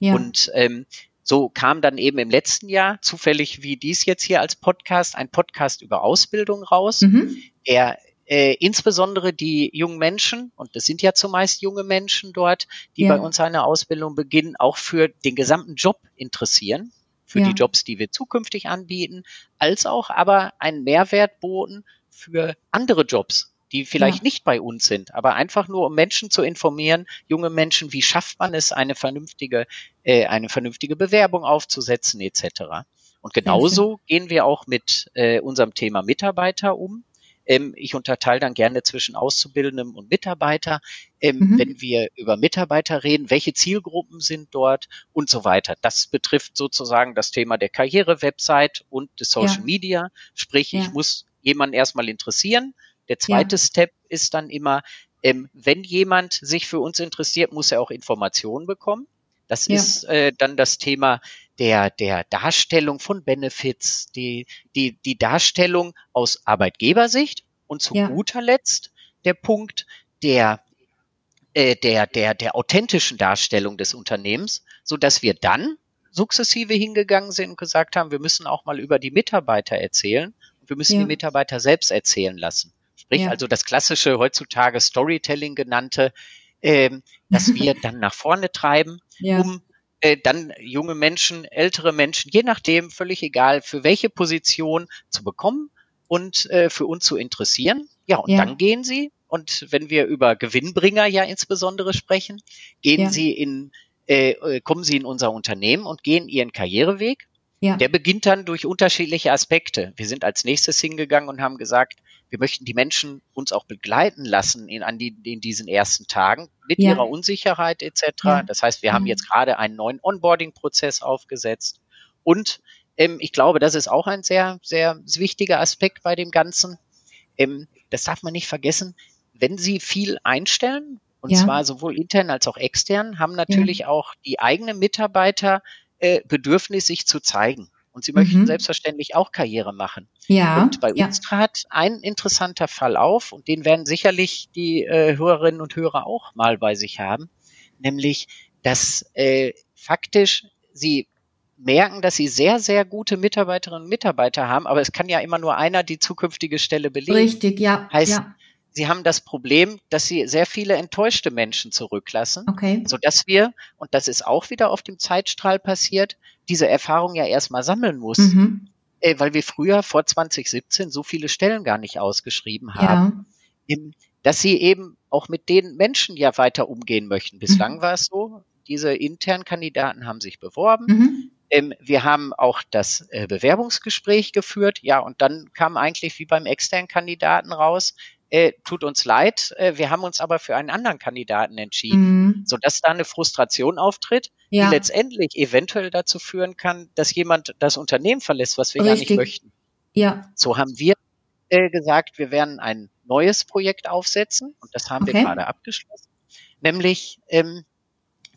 Ja. Und ähm, so kam dann eben im letzten Jahr, zufällig wie dies jetzt hier als Podcast, ein Podcast über Ausbildung raus, mhm. der äh, insbesondere die jungen Menschen, und das sind ja zumeist junge Menschen dort, die Ja. bei uns eine Ausbildung beginnen, auch für den gesamten Job interessieren, für Ja. die Jobs, die wir zukünftig anbieten, als auch aber einen Mehrwert boten für andere Jobs, die vielleicht Ja. nicht bei uns sind, aber einfach nur um Menschen zu informieren, junge Menschen, wie schafft man es, eine vernünftige, äh, eine vernünftige Bewerbung aufzusetzen etc. Und genauso gehen wir auch mit äh, unserem Thema Mitarbeiter um. Ähm, ich unterteile dann gerne zwischen Auszubildendem und Mitarbeiter. Ähm, Mhm. Wenn wir über Mitarbeiter reden, welche Zielgruppen sind dort und so weiter. Das betrifft sozusagen das Thema der Karriere-Website und des Social Ja. Media. Sprich, Ja. ich muss jemanden erstmal interessieren. Der zweite Step ist dann immer, ähm, wenn jemand sich für uns interessiert, muss er auch Informationen bekommen. Das Ja. ist äh, dann das Thema der, der Darstellung von Benefits, die, die, die Darstellung aus Arbeitgebersicht und zu Ja. guter Letzt der Punkt der, äh, der, der, der authentischen Darstellung des Unternehmens, so dass wir dann sukzessive hingegangen sind und gesagt haben, wir müssen auch mal über die Mitarbeiter erzählen und wir müssen Ja. die Mitarbeiter selbst erzählen lassen. Sprich Ja. also das klassische heutzutage Storytelling genannte, ähm, dass wir dann nach vorne treiben, Ja. um äh, dann junge Menschen, ältere Menschen, je nachdem, völlig egal, für welche Position zu bekommen und äh, für uns zu interessieren. Ja, und Ja. dann gehen sie, und wenn wir über Gewinnbringer ja insbesondere sprechen, gehen sie in, äh, äh, kommen sie in unser Unternehmen und gehen ihren Karriereweg. Ja. Der beginnt dann durch unterschiedliche Aspekte. Wir sind als nächstes hingegangen und haben gesagt, wir möchten die Menschen uns auch begleiten lassen in, an die, in diesen ersten Tagen mit Ja. ihrer Unsicherheit etc. Ja. Das heißt, wir haben Mhm. jetzt gerade einen neuen Onboarding-Prozess aufgesetzt. Und ähm, ich glaube, das ist auch ein sehr, sehr wichtiger Aspekt bei dem Ganzen. Ähm, das darf man nicht vergessen. Wenn Sie viel einstellen, und Ja. zwar sowohl intern als auch extern, haben natürlich auch die eigenen Mitarbeiter äh, Bedürfnis, sich zu zeigen. Und sie möchten Mhm. selbstverständlich auch Karriere machen. Ja. Und bei ja. uns trat ein interessanter Fall auf, und den werden sicherlich die äh, Hörerinnen und Hörer auch mal bei sich haben, nämlich, dass äh, faktisch sie merken, dass sie sehr, sehr gute Mitarbeiterinnen und Mitarbeiter haben, aber es kann ja immer nur einer die zukünftige Stelle belegen. Richtig, ja. Heißt, ja. Sie haben das Problem, dass sie sehr viele enttäuschte Menschen zurücklassen, Okay. sodass wir, und das ist auch wieder auf dem Zeitstrahl passiert, diese Erfahrung ja erstmal sammeln mussten, Mhm. äh, weil wir früher vor 2017 so viele Stellen gar nicht ausgeschrieben haben, Ja. dass sie eben auch mit den Menschen ja weiter umgehen möchten. Bislang Mhm. war es so, diese internen Kandidaten haben sich beworben. Mhm. Ähm, wir haben auch das äh, Bewerbungsgespräch geführt, ja, und dann kam eigentlich wie beim externen Kandidaten raus, äh, tut uns leid, äh, wir haben uns aber für einen anderen Kandidaten entschieden, Mhm. sodass da eine Frustration auftritt, Ja. die letztendlich eventuell dazu führen kann, dass jemand das Unternehmen verlässt, was wir gar Richtig. nicht möchten. Ja. So haben wir äh, gesagt, wir werden ein neues Projekt aufsetzen und das haben Okay. wir gerade abgeschlossen. Nämlich ähm,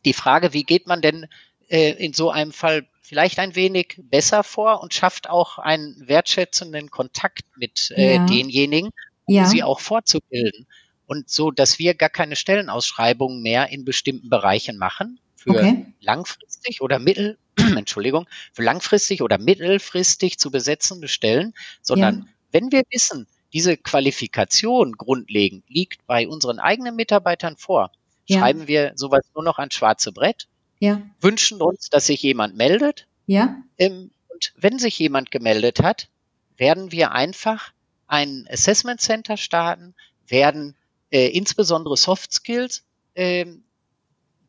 die Frage, wie geht man denn äh, in so einem Fall vielleicht ein wenig besser vor und schafft auch einen wertschätzenden Kontakt mit äh, Ja. denjenigen, Ja. sie auch fortzubilden. Und so, dass wir gar keine Stellenausschreibungen mehr in bestimmten Bereichen machen für Okay. langfristig oder mittel, Entschuldigung, für langfristig oder mittelfristig zu besetzende Stellen, sondern Ja. wenn wir wissen, diese Qualifikation grundlegend liegt bei unseren eigenen Mitarbeitern vor, Ja. schreiben wir sowas nur noch ans schwarze Brett, Ja. wünschen uns, dass sich jemand meldet. Ja. Und wenn sich jemand gemeldet hat, werden wir einfach ein Assessment Center starten, werden äh, insbesondere Soft Skills ähm,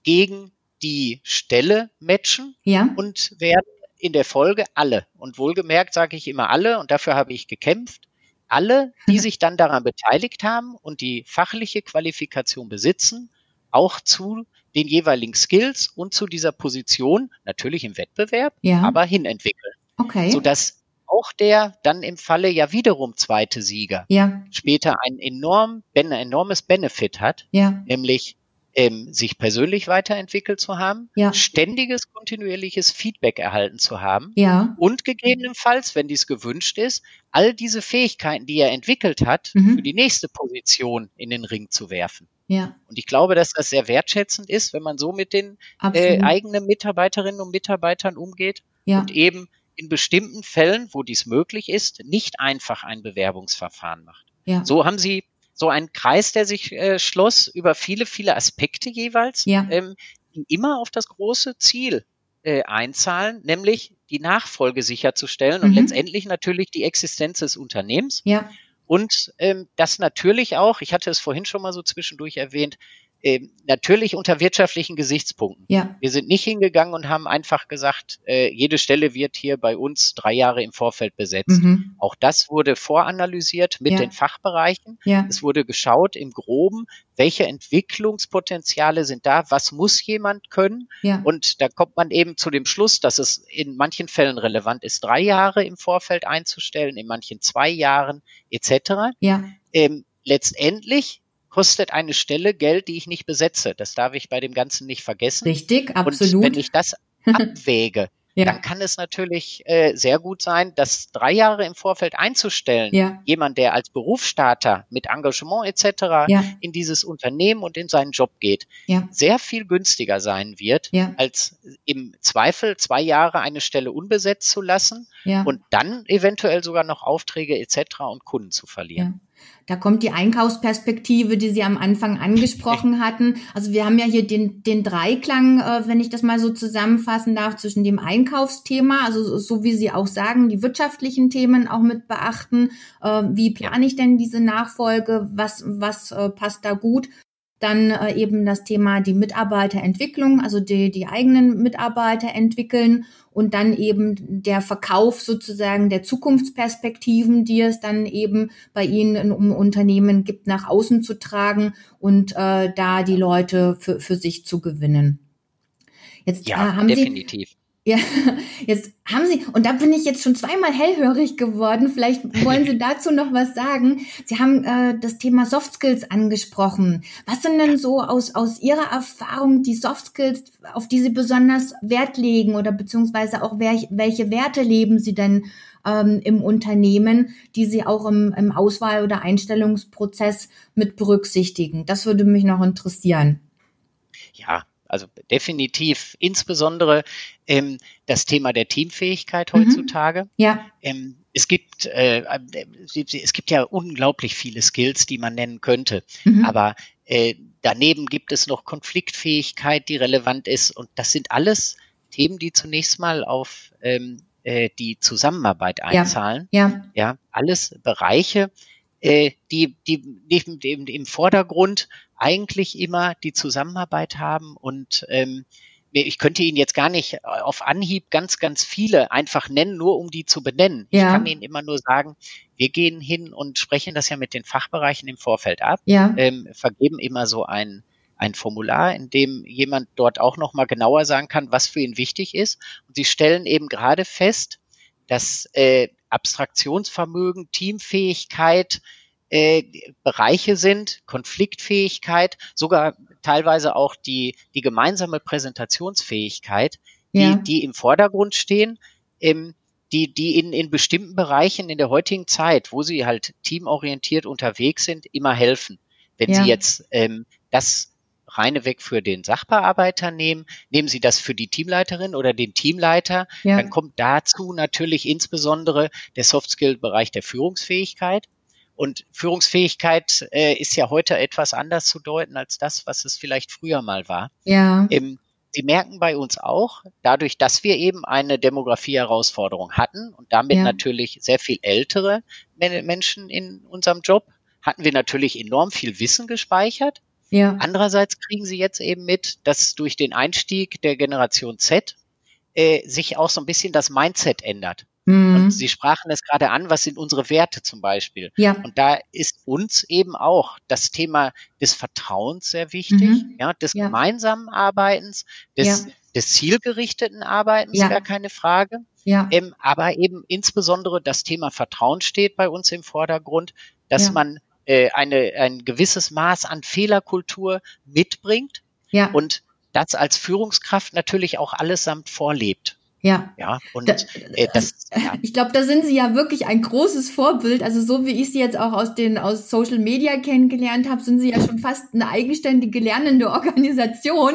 gegen die Stelle matchen Ja. und werden in der Folge alle, und wohlgemerkt sage ich immer alle, und dafür habe ich gekämpft, alle, die sich dann daran beteiligt haben und die fachliche Qualifikation besitzen, auch zu den jeweiligen Skills und zu dieser Position, natürlich im Wettbewerb, Ja. aber hinentwickeln. Okay. Sodass auch der dann im Falle ja wiederum zweite Sieger Ja. später ein enorm, ein enormes Benefit hat, Ja. nämlich ähm, sich persönlich weiterentwickelt zu haben, Ja. ständiges, kontinuierliches Feedback erhalten zu haben Ja. und gegebenenfalls, wenn dies gewünscht ist, all diese Fähigkeiten, die er entwickelt hat, Mhm. für die nächste Position in den Ring zu werfen. Ja. Und ich glaube, dass das sehr wertschätzend ist, wenn man so mit den äh, eigenen Mitarbeiterinnen und Mitarbeitern umgeht und eben in bestimmten Fällen, wo dies möglich ist, nicht einfach ein Bewerbungsverfahren macht. Ja. So haben sie so einen Kreis, der sich äh, schloss über viele, viele Aspekte jeweils, Ja. ähm, die immer auf das große Ziel äh, einzahlen, nämlich die Nachfolge sicherzustellen und Mhm. letztendlich natürlich die Existenz des Unternehmens Ja. und ähm, das natürlich auch, ich hatte es vorhin schon mal so zwischendurch erwähnt, ähm, natürlich unter wirtschaftlichen Gesichtspunkten. Ja. Wir sind nicht hingegangen und haben einfach gesagt, äh, jede Stelle wird hier bei uns drei Jahre im Vorfeld besetzt. Mhm. Auch das wurde voranalysiert mit Ja. den Fachbereichen. Ja. Es wurde geschaut im Groben, welche Entwicklungspotenziale sind da, was muss jemand können. Ja. Und da kommt man eben zu dem Schluss, dass es in manchen Fällen relevant ist, drei Jahre im Vorfeld einzustellen, in manchen zwei Jahren etc. Ja. Ähm, letztendlich kostet eine Stelle Geld, die ich nicht besetze. Das darf ich bei dem Ganzen nicht vergessen. Richtig. Und Absolut. wenn ich das abwäge, Ja. dann kann es natürlich äh, sehr gut sein, dass drei Jahre im Vorfeld einzustellen, Ja. jemand, der als Berufsstarter mit Engagement etc. Ja. in dieses Unternehmen und in seinen Job geht, sehr viel günstiger sein wird, als im Zweifel zwei Jahre eine Stelle unbesetzt zu lassen und dann eventuell sogar noch Aufträge etc. und Kunden zu verlieren. Da kommt die Einkaufsperspektive, die Sie am Anfang angesprochen hatten. Also wir haben ja hier den, den Dreiklang, äh, wenn ich das mal so zusammenfassen darf, zwischen dem Einkaufsthema, also so, so wie Sie auch sagen, die wirtschaftlichen Themen auch mit beachten. Äh, wie plane ich denn diese Nachfolge? Was, was äh, passt da gut? Dann äh, eben das Thema die Mitarbeiterentwicklung, also die, die eigenen Mitarbeiter entwickeln und dann eben der Verkauf sozusagen der Zukunftsperspektiven, die es dann eben bei Ihnen im Unternehmen gibt, nach außen zu tragen und äh, da die Leute für, für sich zu gewinnen. Jetzt Ja, äh, haben Sie definitiv. Ja, jetzt haben Sie, und da bin ich jetzt schon zweimal hellhörig geworden. Vielleicht wollen Sie dazu noch was sagen. Sie haben äh, das Thema Soft Skills angesprochen. Was sind denn so aus, aus Ihrer Erfahrung die Soft Skills, auf die Sie besonders Wert legen oder beziehungsweise auch welche, welche Werte leben Sie denn ähm, im Unternehmen, die Sie auch im, im Auswahl- oder Einstellungsprozess mit berücksichtigen? Das würde mich noch interessieren. Ja, also definitiv insbesondere ähm, das Thema der Teamfähigkeit Mhm. heutzutage. Ja, Ähm, es gibt, äh, es gibt ja unglaublich viele Skills, die man nennen könnte. Mhm. Aber äh, daneben gibt es noch Konfliktfähigkeit, die relevant ist. Und das sind alles Themen, die zunächst mal auf ähm, äh, die Zusammenarbeit einzahlen. Ja. ja. ja alles Bereiche, äh, die, die neben dem im Vordergrund eigentlich immer die Zusammenarbeit haben und ähm, ich könnte Ihnen jetzt gar nicht auf Anhieb ganz, ganz viele einfach nennen, nur um die zu benennen. Ja. Ich kann Ihnen immer nur sagen, wir gehen hin und sprechen das ja mit den Fachbereichen im Vorfeld ab, ja. ähm, vergeben immer so ein, ein Formular, in dem jemand dort auch nochmal genauer sagen kann, was für ihn wichtig ist. Und Sie stellen eben gerade fest, dass äh, Abstraktionsvermögen, Teamfähigkeit, äh, Bereiche sind, Konfliktfähigkeit, sogar teilweise auch die, die gemeinsame Präsentationsfähigkeit, die, ja. die im Vordergrund stehen, ähm, die, die in, in bestimmten Bereichen in der heutigen Zeit, wo sie halt teamorientiert unterwegs sind, immer helfen. Wenn ja. Sie jetzt ähm, das reine weg für den Sachbearbeiter nehmen, nehmen Sie das für die Teamleiterin oder den Teamleiter, ja. dann kommt dazu natürlich insbesondere der Softskill-Bereich der Führungsfähigkeit. Und Führungsfähigkeit äh, ist ja heute etwas anders zu deuten als das, was es vielleicht früher mal war. Ja. Ähm, Sie merken bei uns auch, dadurch, dass wir eben eine Demografie-Herausforderung hatten und damit ja. natürlich sehr viel ältere Menschen in unserem Job, hatten wir natürlich enorm viel Wissen gespeichert. Ja. Andererseits kriegen Sie jetzt eben mit, dass durch den Einstieg der Generation Z äh, sich auch so ein bisschen das Mindset ändert. Mhm. Und Sie sprachen es gerade an, was sind unsere Werte zum Beispiel? Ja. Und da ist uns eben auch das Thema des Vertrauens sehr wichtig, mhm. ja, des ja. gemeinsamen Arbeitens, des, ja. des zielgerichteten Arbeitens, ja. wäre keine Frage. Ja. Ähm, aber eben insbesondere das Thema Vertrauen steht bei uns im Vordergrund, dass ja. man äh, eine, ein gewisses Maß an Fehlerkultur mitbringt ja. und das als Führungskraft natürlich auch allesamt vorlebt. Ja. Ja, und da, äh, das, ja. ich glaube, da sind sie ja wirklich ein großes Vorbild. Also so wie ich sie jetzt auch aus den aus Social Media kennengelernt habe, sind sie ja schon fast eine eigenständige lernende Organisation.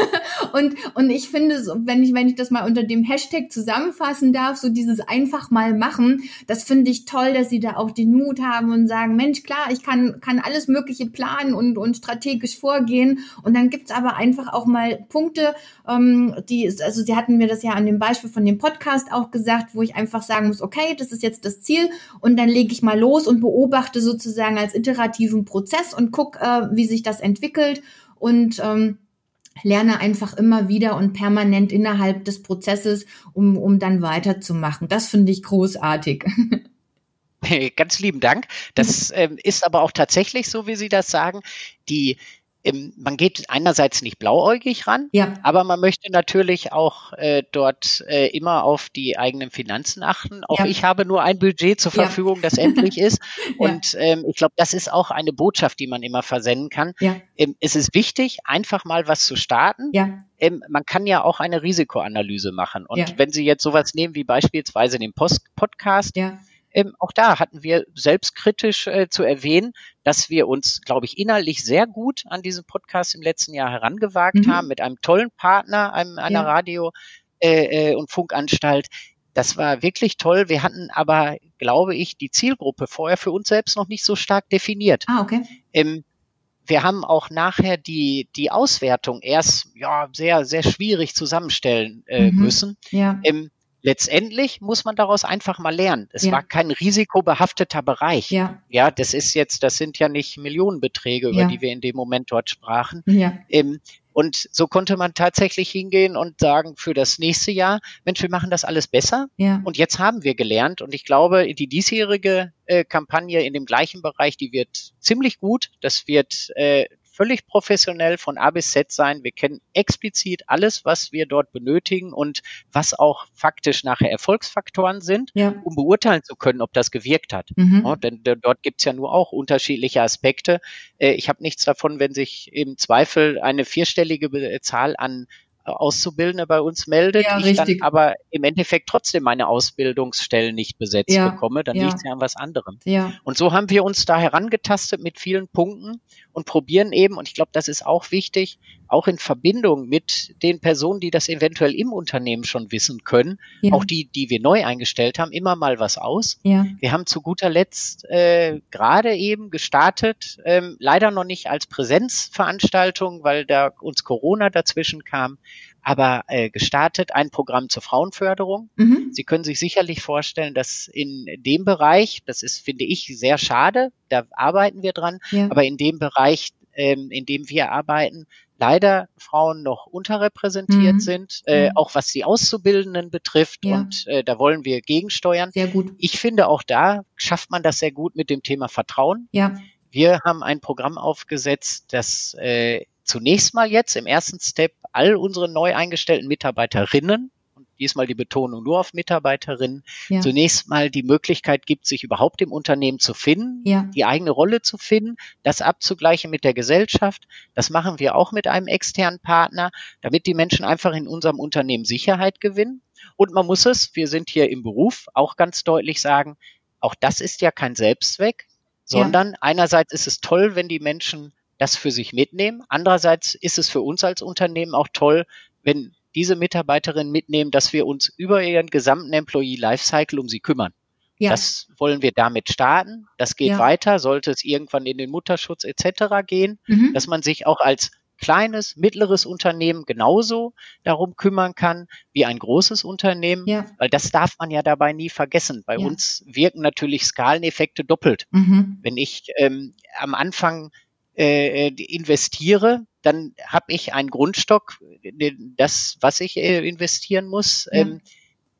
und und ich finde, so, wenn ich wenn ich das mal unter dem Hashtag zusammenfassen darf, so dieses einfach mal machen, das finde ich toll, dass sie da auch den Mut haben und sagen, Mensch, klar, ich kann kann alles Mögliche planen und und strategisch vorgehen. Und dann gibt's aber einfach auch mal Punkte, ähm, die also sie hatten mir das ja an dem Beispiel von dem Podcast auch gesagt, wo ich einfach sagen muss, okay, das ist jetzt das Ziel und dann lege ich mal los und beobachte sozusagen als iterativen Prozess und gucke, äh, wie sich das entwickelt und ähm, lerne einfach immer wieder und permanent innerhalb des Prozesses, um, um dann weiterzumachen. Das finde ich großartig. Ganz lieben Dank. Das ähm, ist aber auch tatsächlich so, wie Sie das sagen. Die man geht einerseits nicht blauäugig ran, ja. aber man möchte natürlich auch äh, dort äh, immer auf die eigenen Finanzen achten. Auch ja. ich habe nur ein Budget zur Verfügung, ja. das endlich ist. Und ähm, ich glaube, das ist auch eine Botschaft, die man immer versenden kann. Ähm, es ist wichtig, einfach mal was zu starten. Ähm, man kann ja auch eine Risikoanalyse machen. Und wenn Sie jetzt sowas nehmen wie beispielsweise den Post Podcast, ähm, auch da hatten wir selbstkritisch äh, zu erwähnen, dass wir uns, glaube ich, inhaltlich sehr gut an diesen Podcast im letzten Jahr herangewagt mhm. haben mit einem tollen Partner, einem, einer ja. Radio- äh, äh, und Funkanstalt. Das war wirklich toll. Wir hatten aber, glaube ich, die Zielgruppe vorher für uns selbst noch nicht so stark definiert. Ah, okay. Ähm, wir haben auch nachher die, die Auswertung erst ja, sehr, sehr schwierig zusammenstellen äh, mhm. müssen. Ja. Ähm, letztendlich muss man daraus einfach mal lernen. Es ja. war kein risikobehafteter Bereich. Ja. ja, das ist jetzt, das sind ja nicht Millionenbeträge, über ja. die wir in dem Moment dort sprachen. Ja. Ähm, und so konnte man tatsächlich hingehen und sagen, für das nächste Jahr, Mensch, wir machen das alles besser. Ja. Und jetzt haben wir gelernt. Und ich glaube, die diesjährige äh, Kampagne in dem gleichen Bereich, die wird ziemlich gut. Das wird äh, völlig professionell von A bis Z sein. Wir kennen explizit alles, was wir dort benötigen und was auch faktisch nachher Erfolgsfaktoren sind, ja. um beurteilen zu können, ob das gewirkt hat. Mhm. Ja, denn dort gibt es ja nur auch unterschiedliche Aspekte. Äh, ich habe nichts davon, wenn sich im Zweifel eine vierstellige Zahl an Auszubildende bei uns meldet, ja, ich dann aber im Endeffekt trotzdem meine Ausbildungsstellen nicht besetzt ja, bekomme, dann ja. liegt es ja an was anderem. Ja. Und so haben wir uns da herangetastet mit vielen Punkten und probieren eben, und ich glaube, das ist auch wichtig, auch in Verbindung mit den Personen, die das eventuell im Unternehmen schon wissen können, ja. auch die, die wir neu eingestellt haben, immer mal was aus. Ja. Wir haben zu guter Letzt äh, gerade eben gestartet, ähm, leider noch nicht als Präsenzveranstaltung, weil da uns Corona dazwischen kam, aber äh, gestartet ein Programm zur Frauenförderung. Mhm. Sie können sich sicherlich vorstellen, dass in dem Bereich, das ist, finde ich, sehr schade, da arbeiten wir dran, ja. aber in dem Bereich, ähm, in dem wir arbeiten, leider Frauen noch unterrepräsentiert mhm. sind, äh, mhm. auch was die Auszubildenden betrifft. Ja. Und äh, da wollen wir gegensteuern. Sehr gut. Ich finde, auch da schafft man das sehr gut mit dem Thema Vertrauen. Ja. Wir haben ein Programm aufgesetzt, das äh, zunächst mal jetzt im ersten Step all unsere neu eingestellten Mitarbeiterinnen und diesmal die Betonung nur auf Mitarbeiterinnen, ja. zunächst mal die Möglichkeit gibt, sich überhaupt im Unternehmen zu finden, ja. die eigene Rolle zu finden, das abzugleichen mit der Gesellschaft. Das machen wir auch mit einem externen Partner, damit die Menschen einfach in unserem Unternehmen Sicherheit gewinnen. Und man muss es, wir sind hier im Beruf, auch ganz deutlich sagen, auch das ist ja kein Selbstzweck, sondern ja. einerseits ist es toll, wenn die Menschen das für sich mitnehmen. Andererseits ist es für uns als Unternehmen auch toll, wenn diese Mitarbeiterinnen mitnehmen, dass wir uns über ihren gesamten Employee Lifecycle um sie kümmern. Ja. Das wollen wir damit starten. Das geht ja. weiter, sollte es irgendwann in den Mutterschutz etc. gehen, mhm. dass man sich auch als kleines, mittleres Unternehmen genauso darum kümmern kann wie ein großes Unternehmen, ja. weil das darf man ja dabei nie vergessen. Bei uns wirken natürlich Skaleneffekte doppelt. Mhm. Wenn ich ähm, am Anfang äh, äh, investiere, dann habe ich einen Grundstock, das, was ich äh, investieren muss. Ja. Ähm,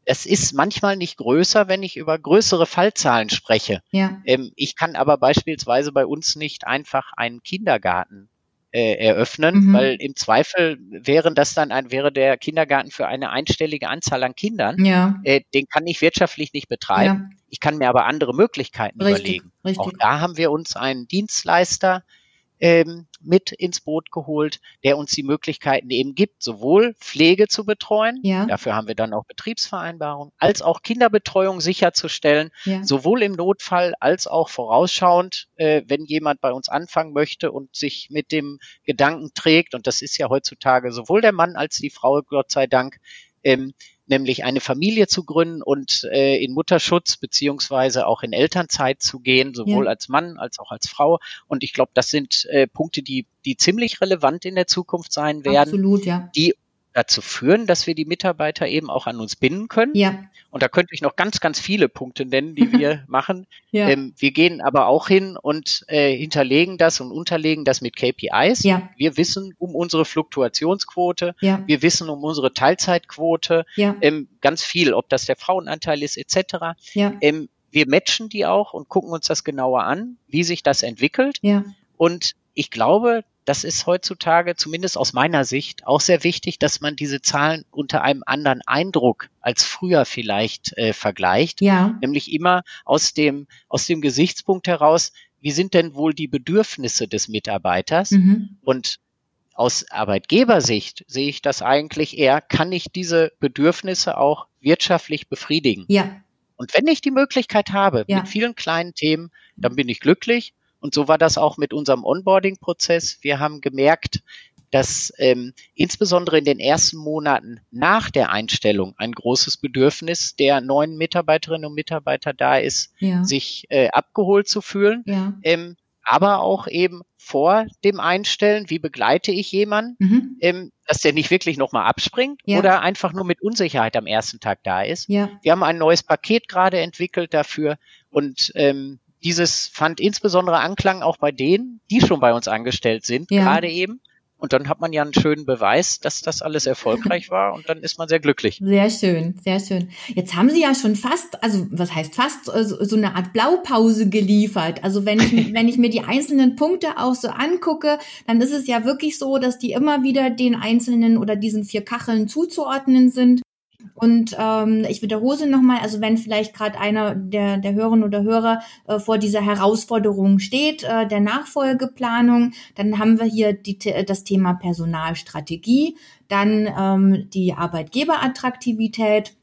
es ist manchmal nicht größer, wenn ich über größere Fallzahlen spreche. Ja. Ähm, ich kann aber beispielsweise bei uns nicht einfach einen Kindergarten äh, eröffnen, mhm. weil im Zweifel wären das dann ein, wäre der Kindergarten für eine einstellige Anzahl an Kindern. Ja. Äh, den kann ich wirtschaftlich nicht betreiben. Ja. Ich kann mir aber andere Möglichkeiten richtig, überlegen. Richtig. Auch da haben wir uns einen Dienstleister ähm, mit ins Boot geholt, der uns die Möglichkeiten eben gibt, sowohl Pflege zu betreuen, ja. dafür haben wir dann auch Betriebsvereinbarungen, als auch Kinderbetreuung sicherzustellen, ja. sowohl im Notfall als auch vorausschauend, äh, wenn jemand bei uns anfangen möchte und sich mit dem Gedanken trägt, und das ist ja heutzutage sowohl der Mann als die Frau, Gott sei Dank, ähm, nämlich eine Familie zu gründen und äh, in Mutterschutz beziehungsweise auch in Elternzeit zu gehen, sowohl ja. als Mann als auch als Frau. Und ich glaube, das sind äh, Punkte, die, die ziemlich relevant in der Zukunft sein werden, Absolut, ja. die dazu führen, dass wir die Mitarbeiter eben auch an uns binden können. Ja. Und da könnte ich noch ganz, ganz viele Punkte nennen, die wir machen. Ja. Ähm, wir gehen aber auch hin und äh, hinterlegen das und unterlegen das mit KPIs. Ja. Wir wissen um unsere Fluktuationsquote. Ja. Wir wissen um unsere Teilzeitquote. Ja. Ähm, ganz viel, ob das der Frauenanteil ist etc. Ja. Ähm, wir matchen die auch und gucken uns das genauer an, wie sich das entwickelt. Ja. Und ich glaube, das ist heutzutage, zumindest aus meiner Sicht, auch sehr wichtig, dass man diese Zahlen unter einem anderen Eindruck als früher vielleicht äh, vergleicht. Ja. Nämlich immer aus dem, aus dem Gesichtspunkt heraus, wie sind denn wohl die Bedürfnisse des Mitarbeiters? Mhm. Und aus Arbeitgebersicht sehe ich das eigentlich eher, kann ich diese Bedürfnisse auch wirtschaftlich befriedigen? Ja. Und wenn ich die Möglichkeit habe, ja. mit vielen kleinen Themen, dann bin ich glücklich und so war das auch mit unserem Onboarding-Prozess. Wir haben gemerkt, dass ähm, insbesondere in den ersten Monaten nach der Einstellung ein großes Bedürfnis der neuen Mitarbeiterinnen und Mitarbeiter da ist, ja. sich äh, abgeholt zu fühlen. Ja. Ähm, aber auch eben vor dem Einstellen, wie begleite ich jemanden, mhm. ähm, dass der nicht wirklich nochmal abspringt ja. oder einfach nur mit Unsicherheit am ersten Tag da ist. Ja. Wir haben ein neues Paket gerade entwickelt dafür und ähm, dieses fand insbesondere Anklang auch bei denen, die schon bei uns angestellt sind, ja. gerade eben. Und dann hat man ja einen schönen Beweis, dass das alles erfolgreich war und dann ist man sehr glücklich. Sehr schön, sehr schön. Jetzt haben Sie ja schon fast, also was heißt fast, so, so eine Art Blaupause geliefert. Also wenn ich, wenn ich mir die einzelnen Punkte auch so angucke, dann ist es ja wirklich so, dass die immer wieder den einzelnen oder diesen vier Kacheln zuzuordnen sind. Und ähm, ich wiederhole nochmal, also wenn vielleicht gerade einer der, der Hörerinnen oder Hörer äh, vor dieser Herausforderung steht, äh, der Nachfolgeplanung, dann haben wir hier die, das Thema Personalstrategie, dann ähm, die Arbeitgeberattraktivität,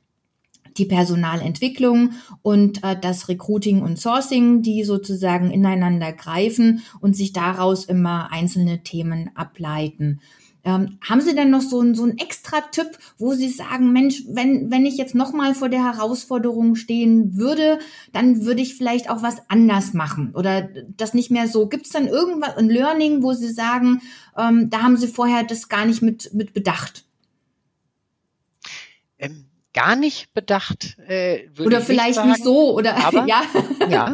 die Personalentwicklung und äh, das Recruiting und Sourcing, die sozusagen ineinander greifen und sich daraus immer einzelne Themen ableiten. Ähm, haben Sie denn noch so, ein, so einen extra Tipp, wo Sie sagen, Mensch, wenn, wenn ich jetzt nochmal vor der Herausforderung stehen würde, dann würde ich vielleicht auch was anders machen oder das nicht mehr so. Gibt es dann irgendwas, ein Learning, wo Sie sagen, ähm, da haben Sie vorher das gar nicht mit, mit bedacht? Ähm, gar nicht bedacht. Äh, oder vielleicht nicht, sagen, nicht, so oder aber, ja. ja,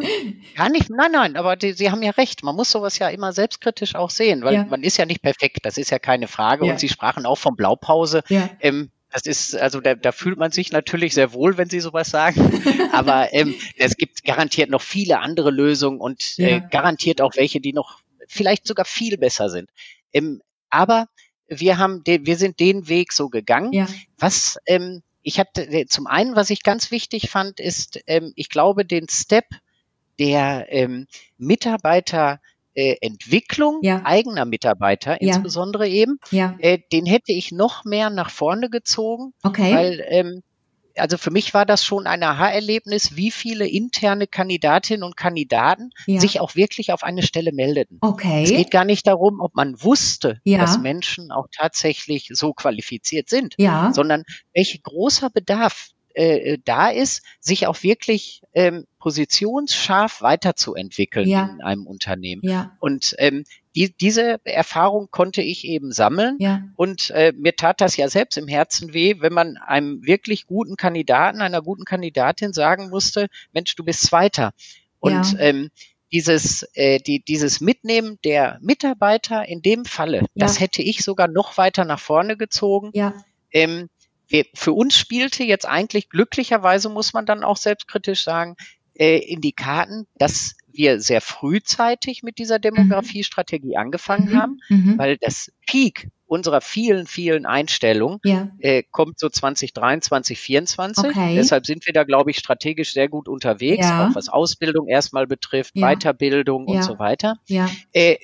gar nicht. Nein, nein, aber die, Sie haben ja recht. Man muss sowas ja immer selbstkritisch auch sehen, weil ja. man ist ja nicht perfekt. Das ist ja keine Frage. Ja. Und Sie sprachen auch von Blaupause. Ja. Ähm, das ist, also da, da fühlt man sich natürlich sehr wohl, wenn Sie sowas sagen. Aber ähm, es gibt garantiert noch viele andere Lösungen und äh, garantiert auch welche, die noch vielleicht sogar viel besser sind. Ähm, aber wir haben, den, wir sind den Weg so gegangen. Ja. Was ähm, ich hatte zum einen, was ich ganz wichtig fand, ist, ähm, ich glaube, den Step der ähm, Mitarbeiterentwicklung äh, ja. eigener Mitarbeiter, ja. insbesondere eben, ja. äh, den hätte ich noch mehr nach vorne gezogen, okay. weil ähm, also für mich war das schon ein Aha-Erlebnis, wie viele interne Kandidatinnen und Kandidaten ja. sich auch wirklich auf eine Stelle meldeten. Okay. Es geht gar nicht darum, ob man wusste, ja. dass Menschen auch tatsächlich so qualifiziert sind, ja. sondern welch großer Bedarf äh, da ist, sich auch wirklich ähm, positionsscharf weiterzuentwickeln ja. in einem Unternehmen. Ja. Und ähm, die, diese Erfahrung konnte ich eben sammeln. Ja. Und äh, mir tat das ja selbst im Herzen weh, wenn man einem wirklich guten Kandidaten, einer guten Kandidatin sagen musste, Mensch, du bist Zweiter. Und ja. ähm, dieses, äh, die, dieses Mitnehmen der Mitarbeiter in dem Falle, ja. das hätte ich sogar noch weiter nach vorne gezogen. Ja. Ähm, für uns spielte jetzt eigentlich glücklicherweise, muss man dann auch selbstkritisch sagen, äh, in die Karten, dass wir sehr frühzeitig mit dieser Demografiestrategie angefangen mhm. haben, mhm. weil das Peak unserer vielen, vielen Einstellungen ja. äh, kommt so 2023, 2024. Okay. Deshalb sind wir da, glaube ich, strategisch sehr gut unterwegs, ja. auch was Ausbildung erstmal betrifft, ja. Weiterbildung und so weiter. Ja. Äh,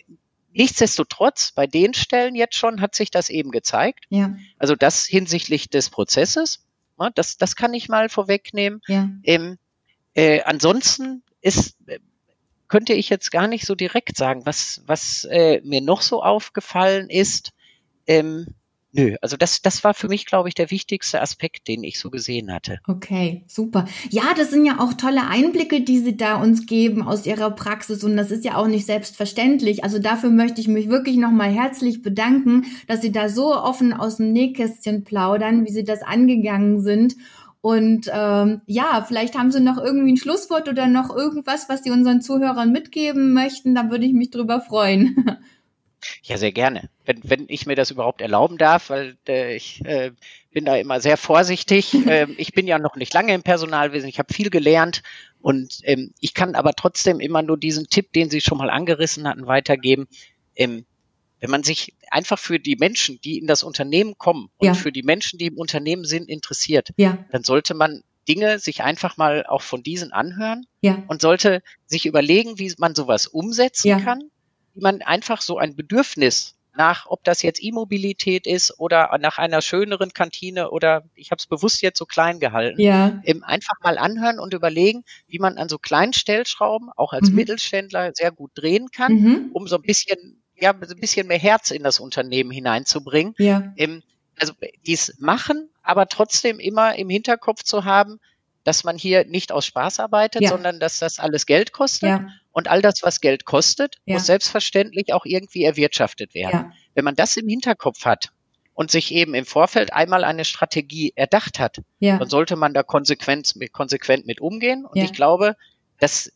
Nichtsdestotrotz, bei den Stellen jetzt schon hat sich das eben gezeigt. Ja. Also das hinsichtlich des Prozesses, das, das kann ich mal vorwegnehmen. Ja. Ähm, äh, ansonsten ist könnte ich jetzt gar nicht so direkt sagen. Was, was äh, mir noch so aufgefallen ist, ähm, nö, also das, das war für mich, glaube ich, der wichtigste Aspekt, den ich so gesehen hatte. Okay, super. Ja, das sind ja auch tolle Einblicke, die Sie da uns geben aus Ihrer Praxis und das ist ja auch nicht selbstverständlich. Also dafür möchte ich mich wirklich nochmal herzlich bedanken, dass Sie da so offen aus dem Nähkästchen plaudern, wie Sie das angegangen sind. Und ähm, ja, vielleicht haben Sie noch irgendwie ein Schlusswort oder noch irgendwas, was Sie unseren Zuhörern mitgeben möchten. Da würde ich mich drüber freuen. Ja, sehr gerne. Wenn, wenn ich mir das überhaupt erlauben darf, weil äh, ich äh, bin da immer sehr vorsichtig. äh, ich bin ja noch nicht lange im Personalwesen, ich habe viel gelernt und ähm, ich kann aber trotzdem immer nur diesen Tipp, den Sie schon mal angerissen hatten, weitergeben. Ähm, wenn man sich einfach für die Menschen, die in das Unternehmen kommen und ja. für die Menschen, die im Unternehmen sind, interessiert, ja. dann sollte man Dinge sich einfach mal auch von diesen anhören ja. und sollte sich überlegen, wie man sowas umsetzen kann, wie man einfach so ein Bedürfnis nach, ob das jetzt E-Mobilität ist oder nach einer schöneren Kantine oder ich habe es bewusst jetzt so klein gehalten, ja. einfach mal anhören und überlegen, wie man an so kleinen Stellschrauben auch als mhm. Mittelständler sehr gut drehen kann, mhm. um so ein bisschen ja, ein bisschen mehr Herz in das Unternehmen hineinzubringen. Ja. Ähm, also dies machen, aber trotzdem immer im Hinterkopf zu haben, dass man hier nicht aus Spaß arbeitet, ja. sondern dass das alles Geld kostet. Ja. Und all das, was Geld kostet, ja. muss selbstverständlich auch irgendwie erwirtschaftet werden. Wenn man das im Hinterkopf hat und sich eben im Vorfeld einmal eine Strategie erdacht hat, dann sollte man da konsequent, konsequent mit umgehen. Und ich glaube, dass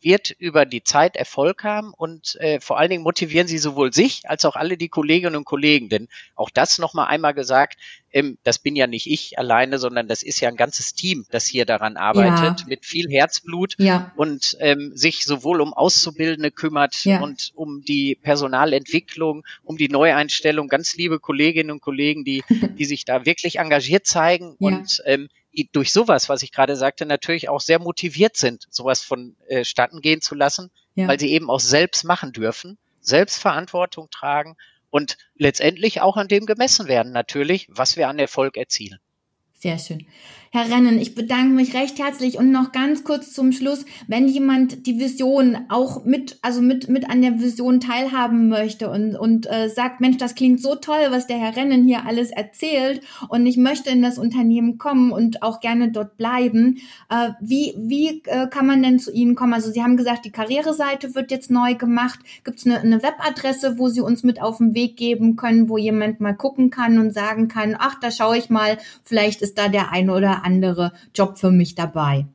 wird über die Zeit Erfolg haben und äh, vor allen Dingen motivieren sie sowohl sich als auch alle die Kolleginnen und Kollegen. Denn auch das nochmal einmal gesagt, ähm, das bin ja nicht ich alleine, sondern das ist ja ein ganzes Team, das hier daran arbeitet, ja. mit viel Herzblut ja. und ähm, sich sowohl um Auszubildende kümmert ja. und um die Personalentwicklung, um die Neueinstellung. Ganz liebe Kolleginnen und Kollegen, die, die sich da wirklich engagiert zeigen und ähm, durch sowas, was ich gerade sagte, natürlich auch sehr motiviert sind, sowas vonstatten äh, gehen zu lassen, ja. weil sie eben auch selbst machen dürfen, selbst Verantwortung tragen und letztendlich auch an dem gemessen werden, natürlich, was wir an Erfolg erzielen. Sehr schön. Herr Rennen, ich bedanke mich recht herzlich und noch ganz kurz zum Schluss, wenn jemand die Vision auch mit, also mit, mit an der Vision teilhaben möchte und, und äh, sagt, Mensch, das klingt so toll, was der Herr Rennen hier alles erzählt und ich möchte in das Unternehmen kommen und auch gerne dort bleiben, äh, wie, wie äh, kann man denn zu Ihnen kommen? Also Sie haben gesagt, die Karriereseite wird jetzt neu gemacht. Gibt es eine, eine Webadresse, wo Sie uns mit auf den Weg geben können, wo jemand mal gucken kann und sagen kann, ach, da schaue ich mal, vielleicht ist da der eine oder andere Job für mich dabei.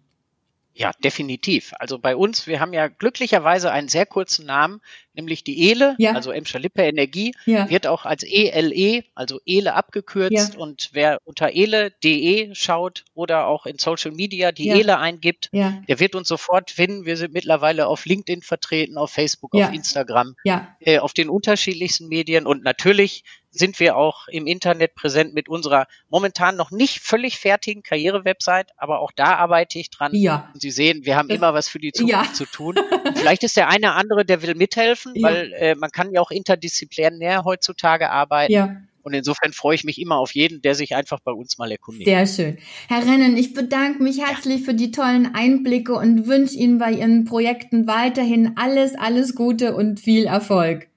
Ja, definitiv. Also bei uns, wir haben ja glücklicherweise einen sehr kurzen Namen, nämlich die ELE, ja. also Emscher Lippe Energie, ja. wird auch als ELE, e, also ELE abgekürzt. Ja. Und wer unter ele.de schaut oder auch in Social Media die ELE eingibt, der wird uns sofort finden. Wir sind mittlerweile auf LinkedIn vertreten, auf Facebook, auf Instagram, äh, auf den unterschiedlichsten Medien und natürlich sind wir auch im Internet präsent mit unserer momentan noch nicht völlig fertigen Karriere-Website, aber auch da arbeite ich dran. Ja. Und Sie sehen, wir haben immer was für die Zukunft ja. zu tun. Vielleicht ist der eine andere, der will mithelfen, ja. weil äh, man kann ja auch interdisziplinär heutzutage arbeiten. Ja. Und insofern freue ich mich immer auf jeden, der sich einfach bei uns mal erkundigt. Sehr schön. Herr Rennen, ich bedanke mich herzlich für die tollen Einblicke und wünsche Ihnen bei Ihren Projekten weiterhin alles, alles Gute und viel Erfolg.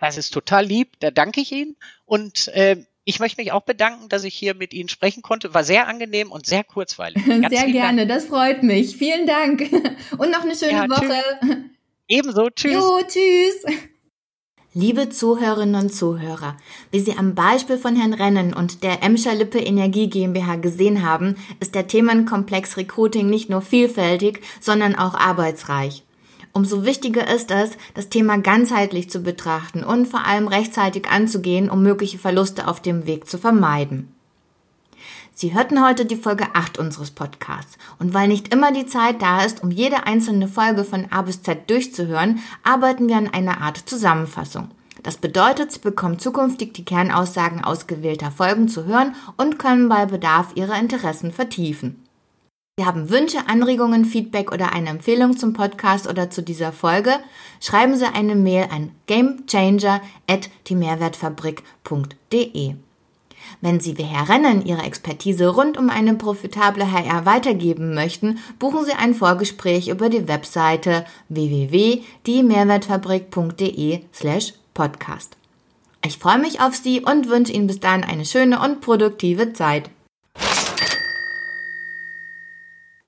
Das ist total lieb, da danke ich Ihnen. Und äh, ich möchte mich auch bedanken, dass ich hier mit Ihnen sprechen konnte. War sehr angenehm und sehr kurzweilig. Ganz sehr gerne, Dank. das freut mich. Vielen Dank. Und noch eine schöne ja, Woche. Tschüss. Ebenso, tschüss. Jo, tschüss. Liebe Zuhörerinnen und Zuhörer, wie Sie am Beispiel von Herrn Rennen und der Emscher Lippe Energie GmbH gesehen haben, ist der Themenkomplex Recruiting nicht nur vielfältig, sondern auch arbeitsreich. Umso wichtiger ist es, das Thema ganzheitlich zu betrachten und vor allem rechtzeitig anzugehen, um mögliche Verluste auf dem Weg zu vermeiden. Sie hörten heute die Folge 8 unseres Podcasts. Und weil nicht immer die Zeit da ist, um jede einzelne Folge von A bis Z durchzuhören, arbeiten wir an einer Art Zusammenfassung. Das bedeutet, Sie bekommen zukünftig die Kernaussagen ausgewählter Folgen zu hören und können bei Bedarf Ihre Interessen vertiefen. Sie haben Wünsche, Anregungen, Feedback oder eine Empfehlung zum Podcast oder zu dieser Folge? Schreiben Sie eine Mail an gamechanger@diemehrwertfabrik.de. Wenn Sie wie Herr Rennen Ihre Expertise rund um eine profitable HR weitergeben möchten, buchen Sie ein Vorgespräch über die Webseite www.diemehrwertfabrik.de slash podcast. Ich freue mich auf Sie und wünsche Ihnen bis dahin eine schöne und produktive Zeit.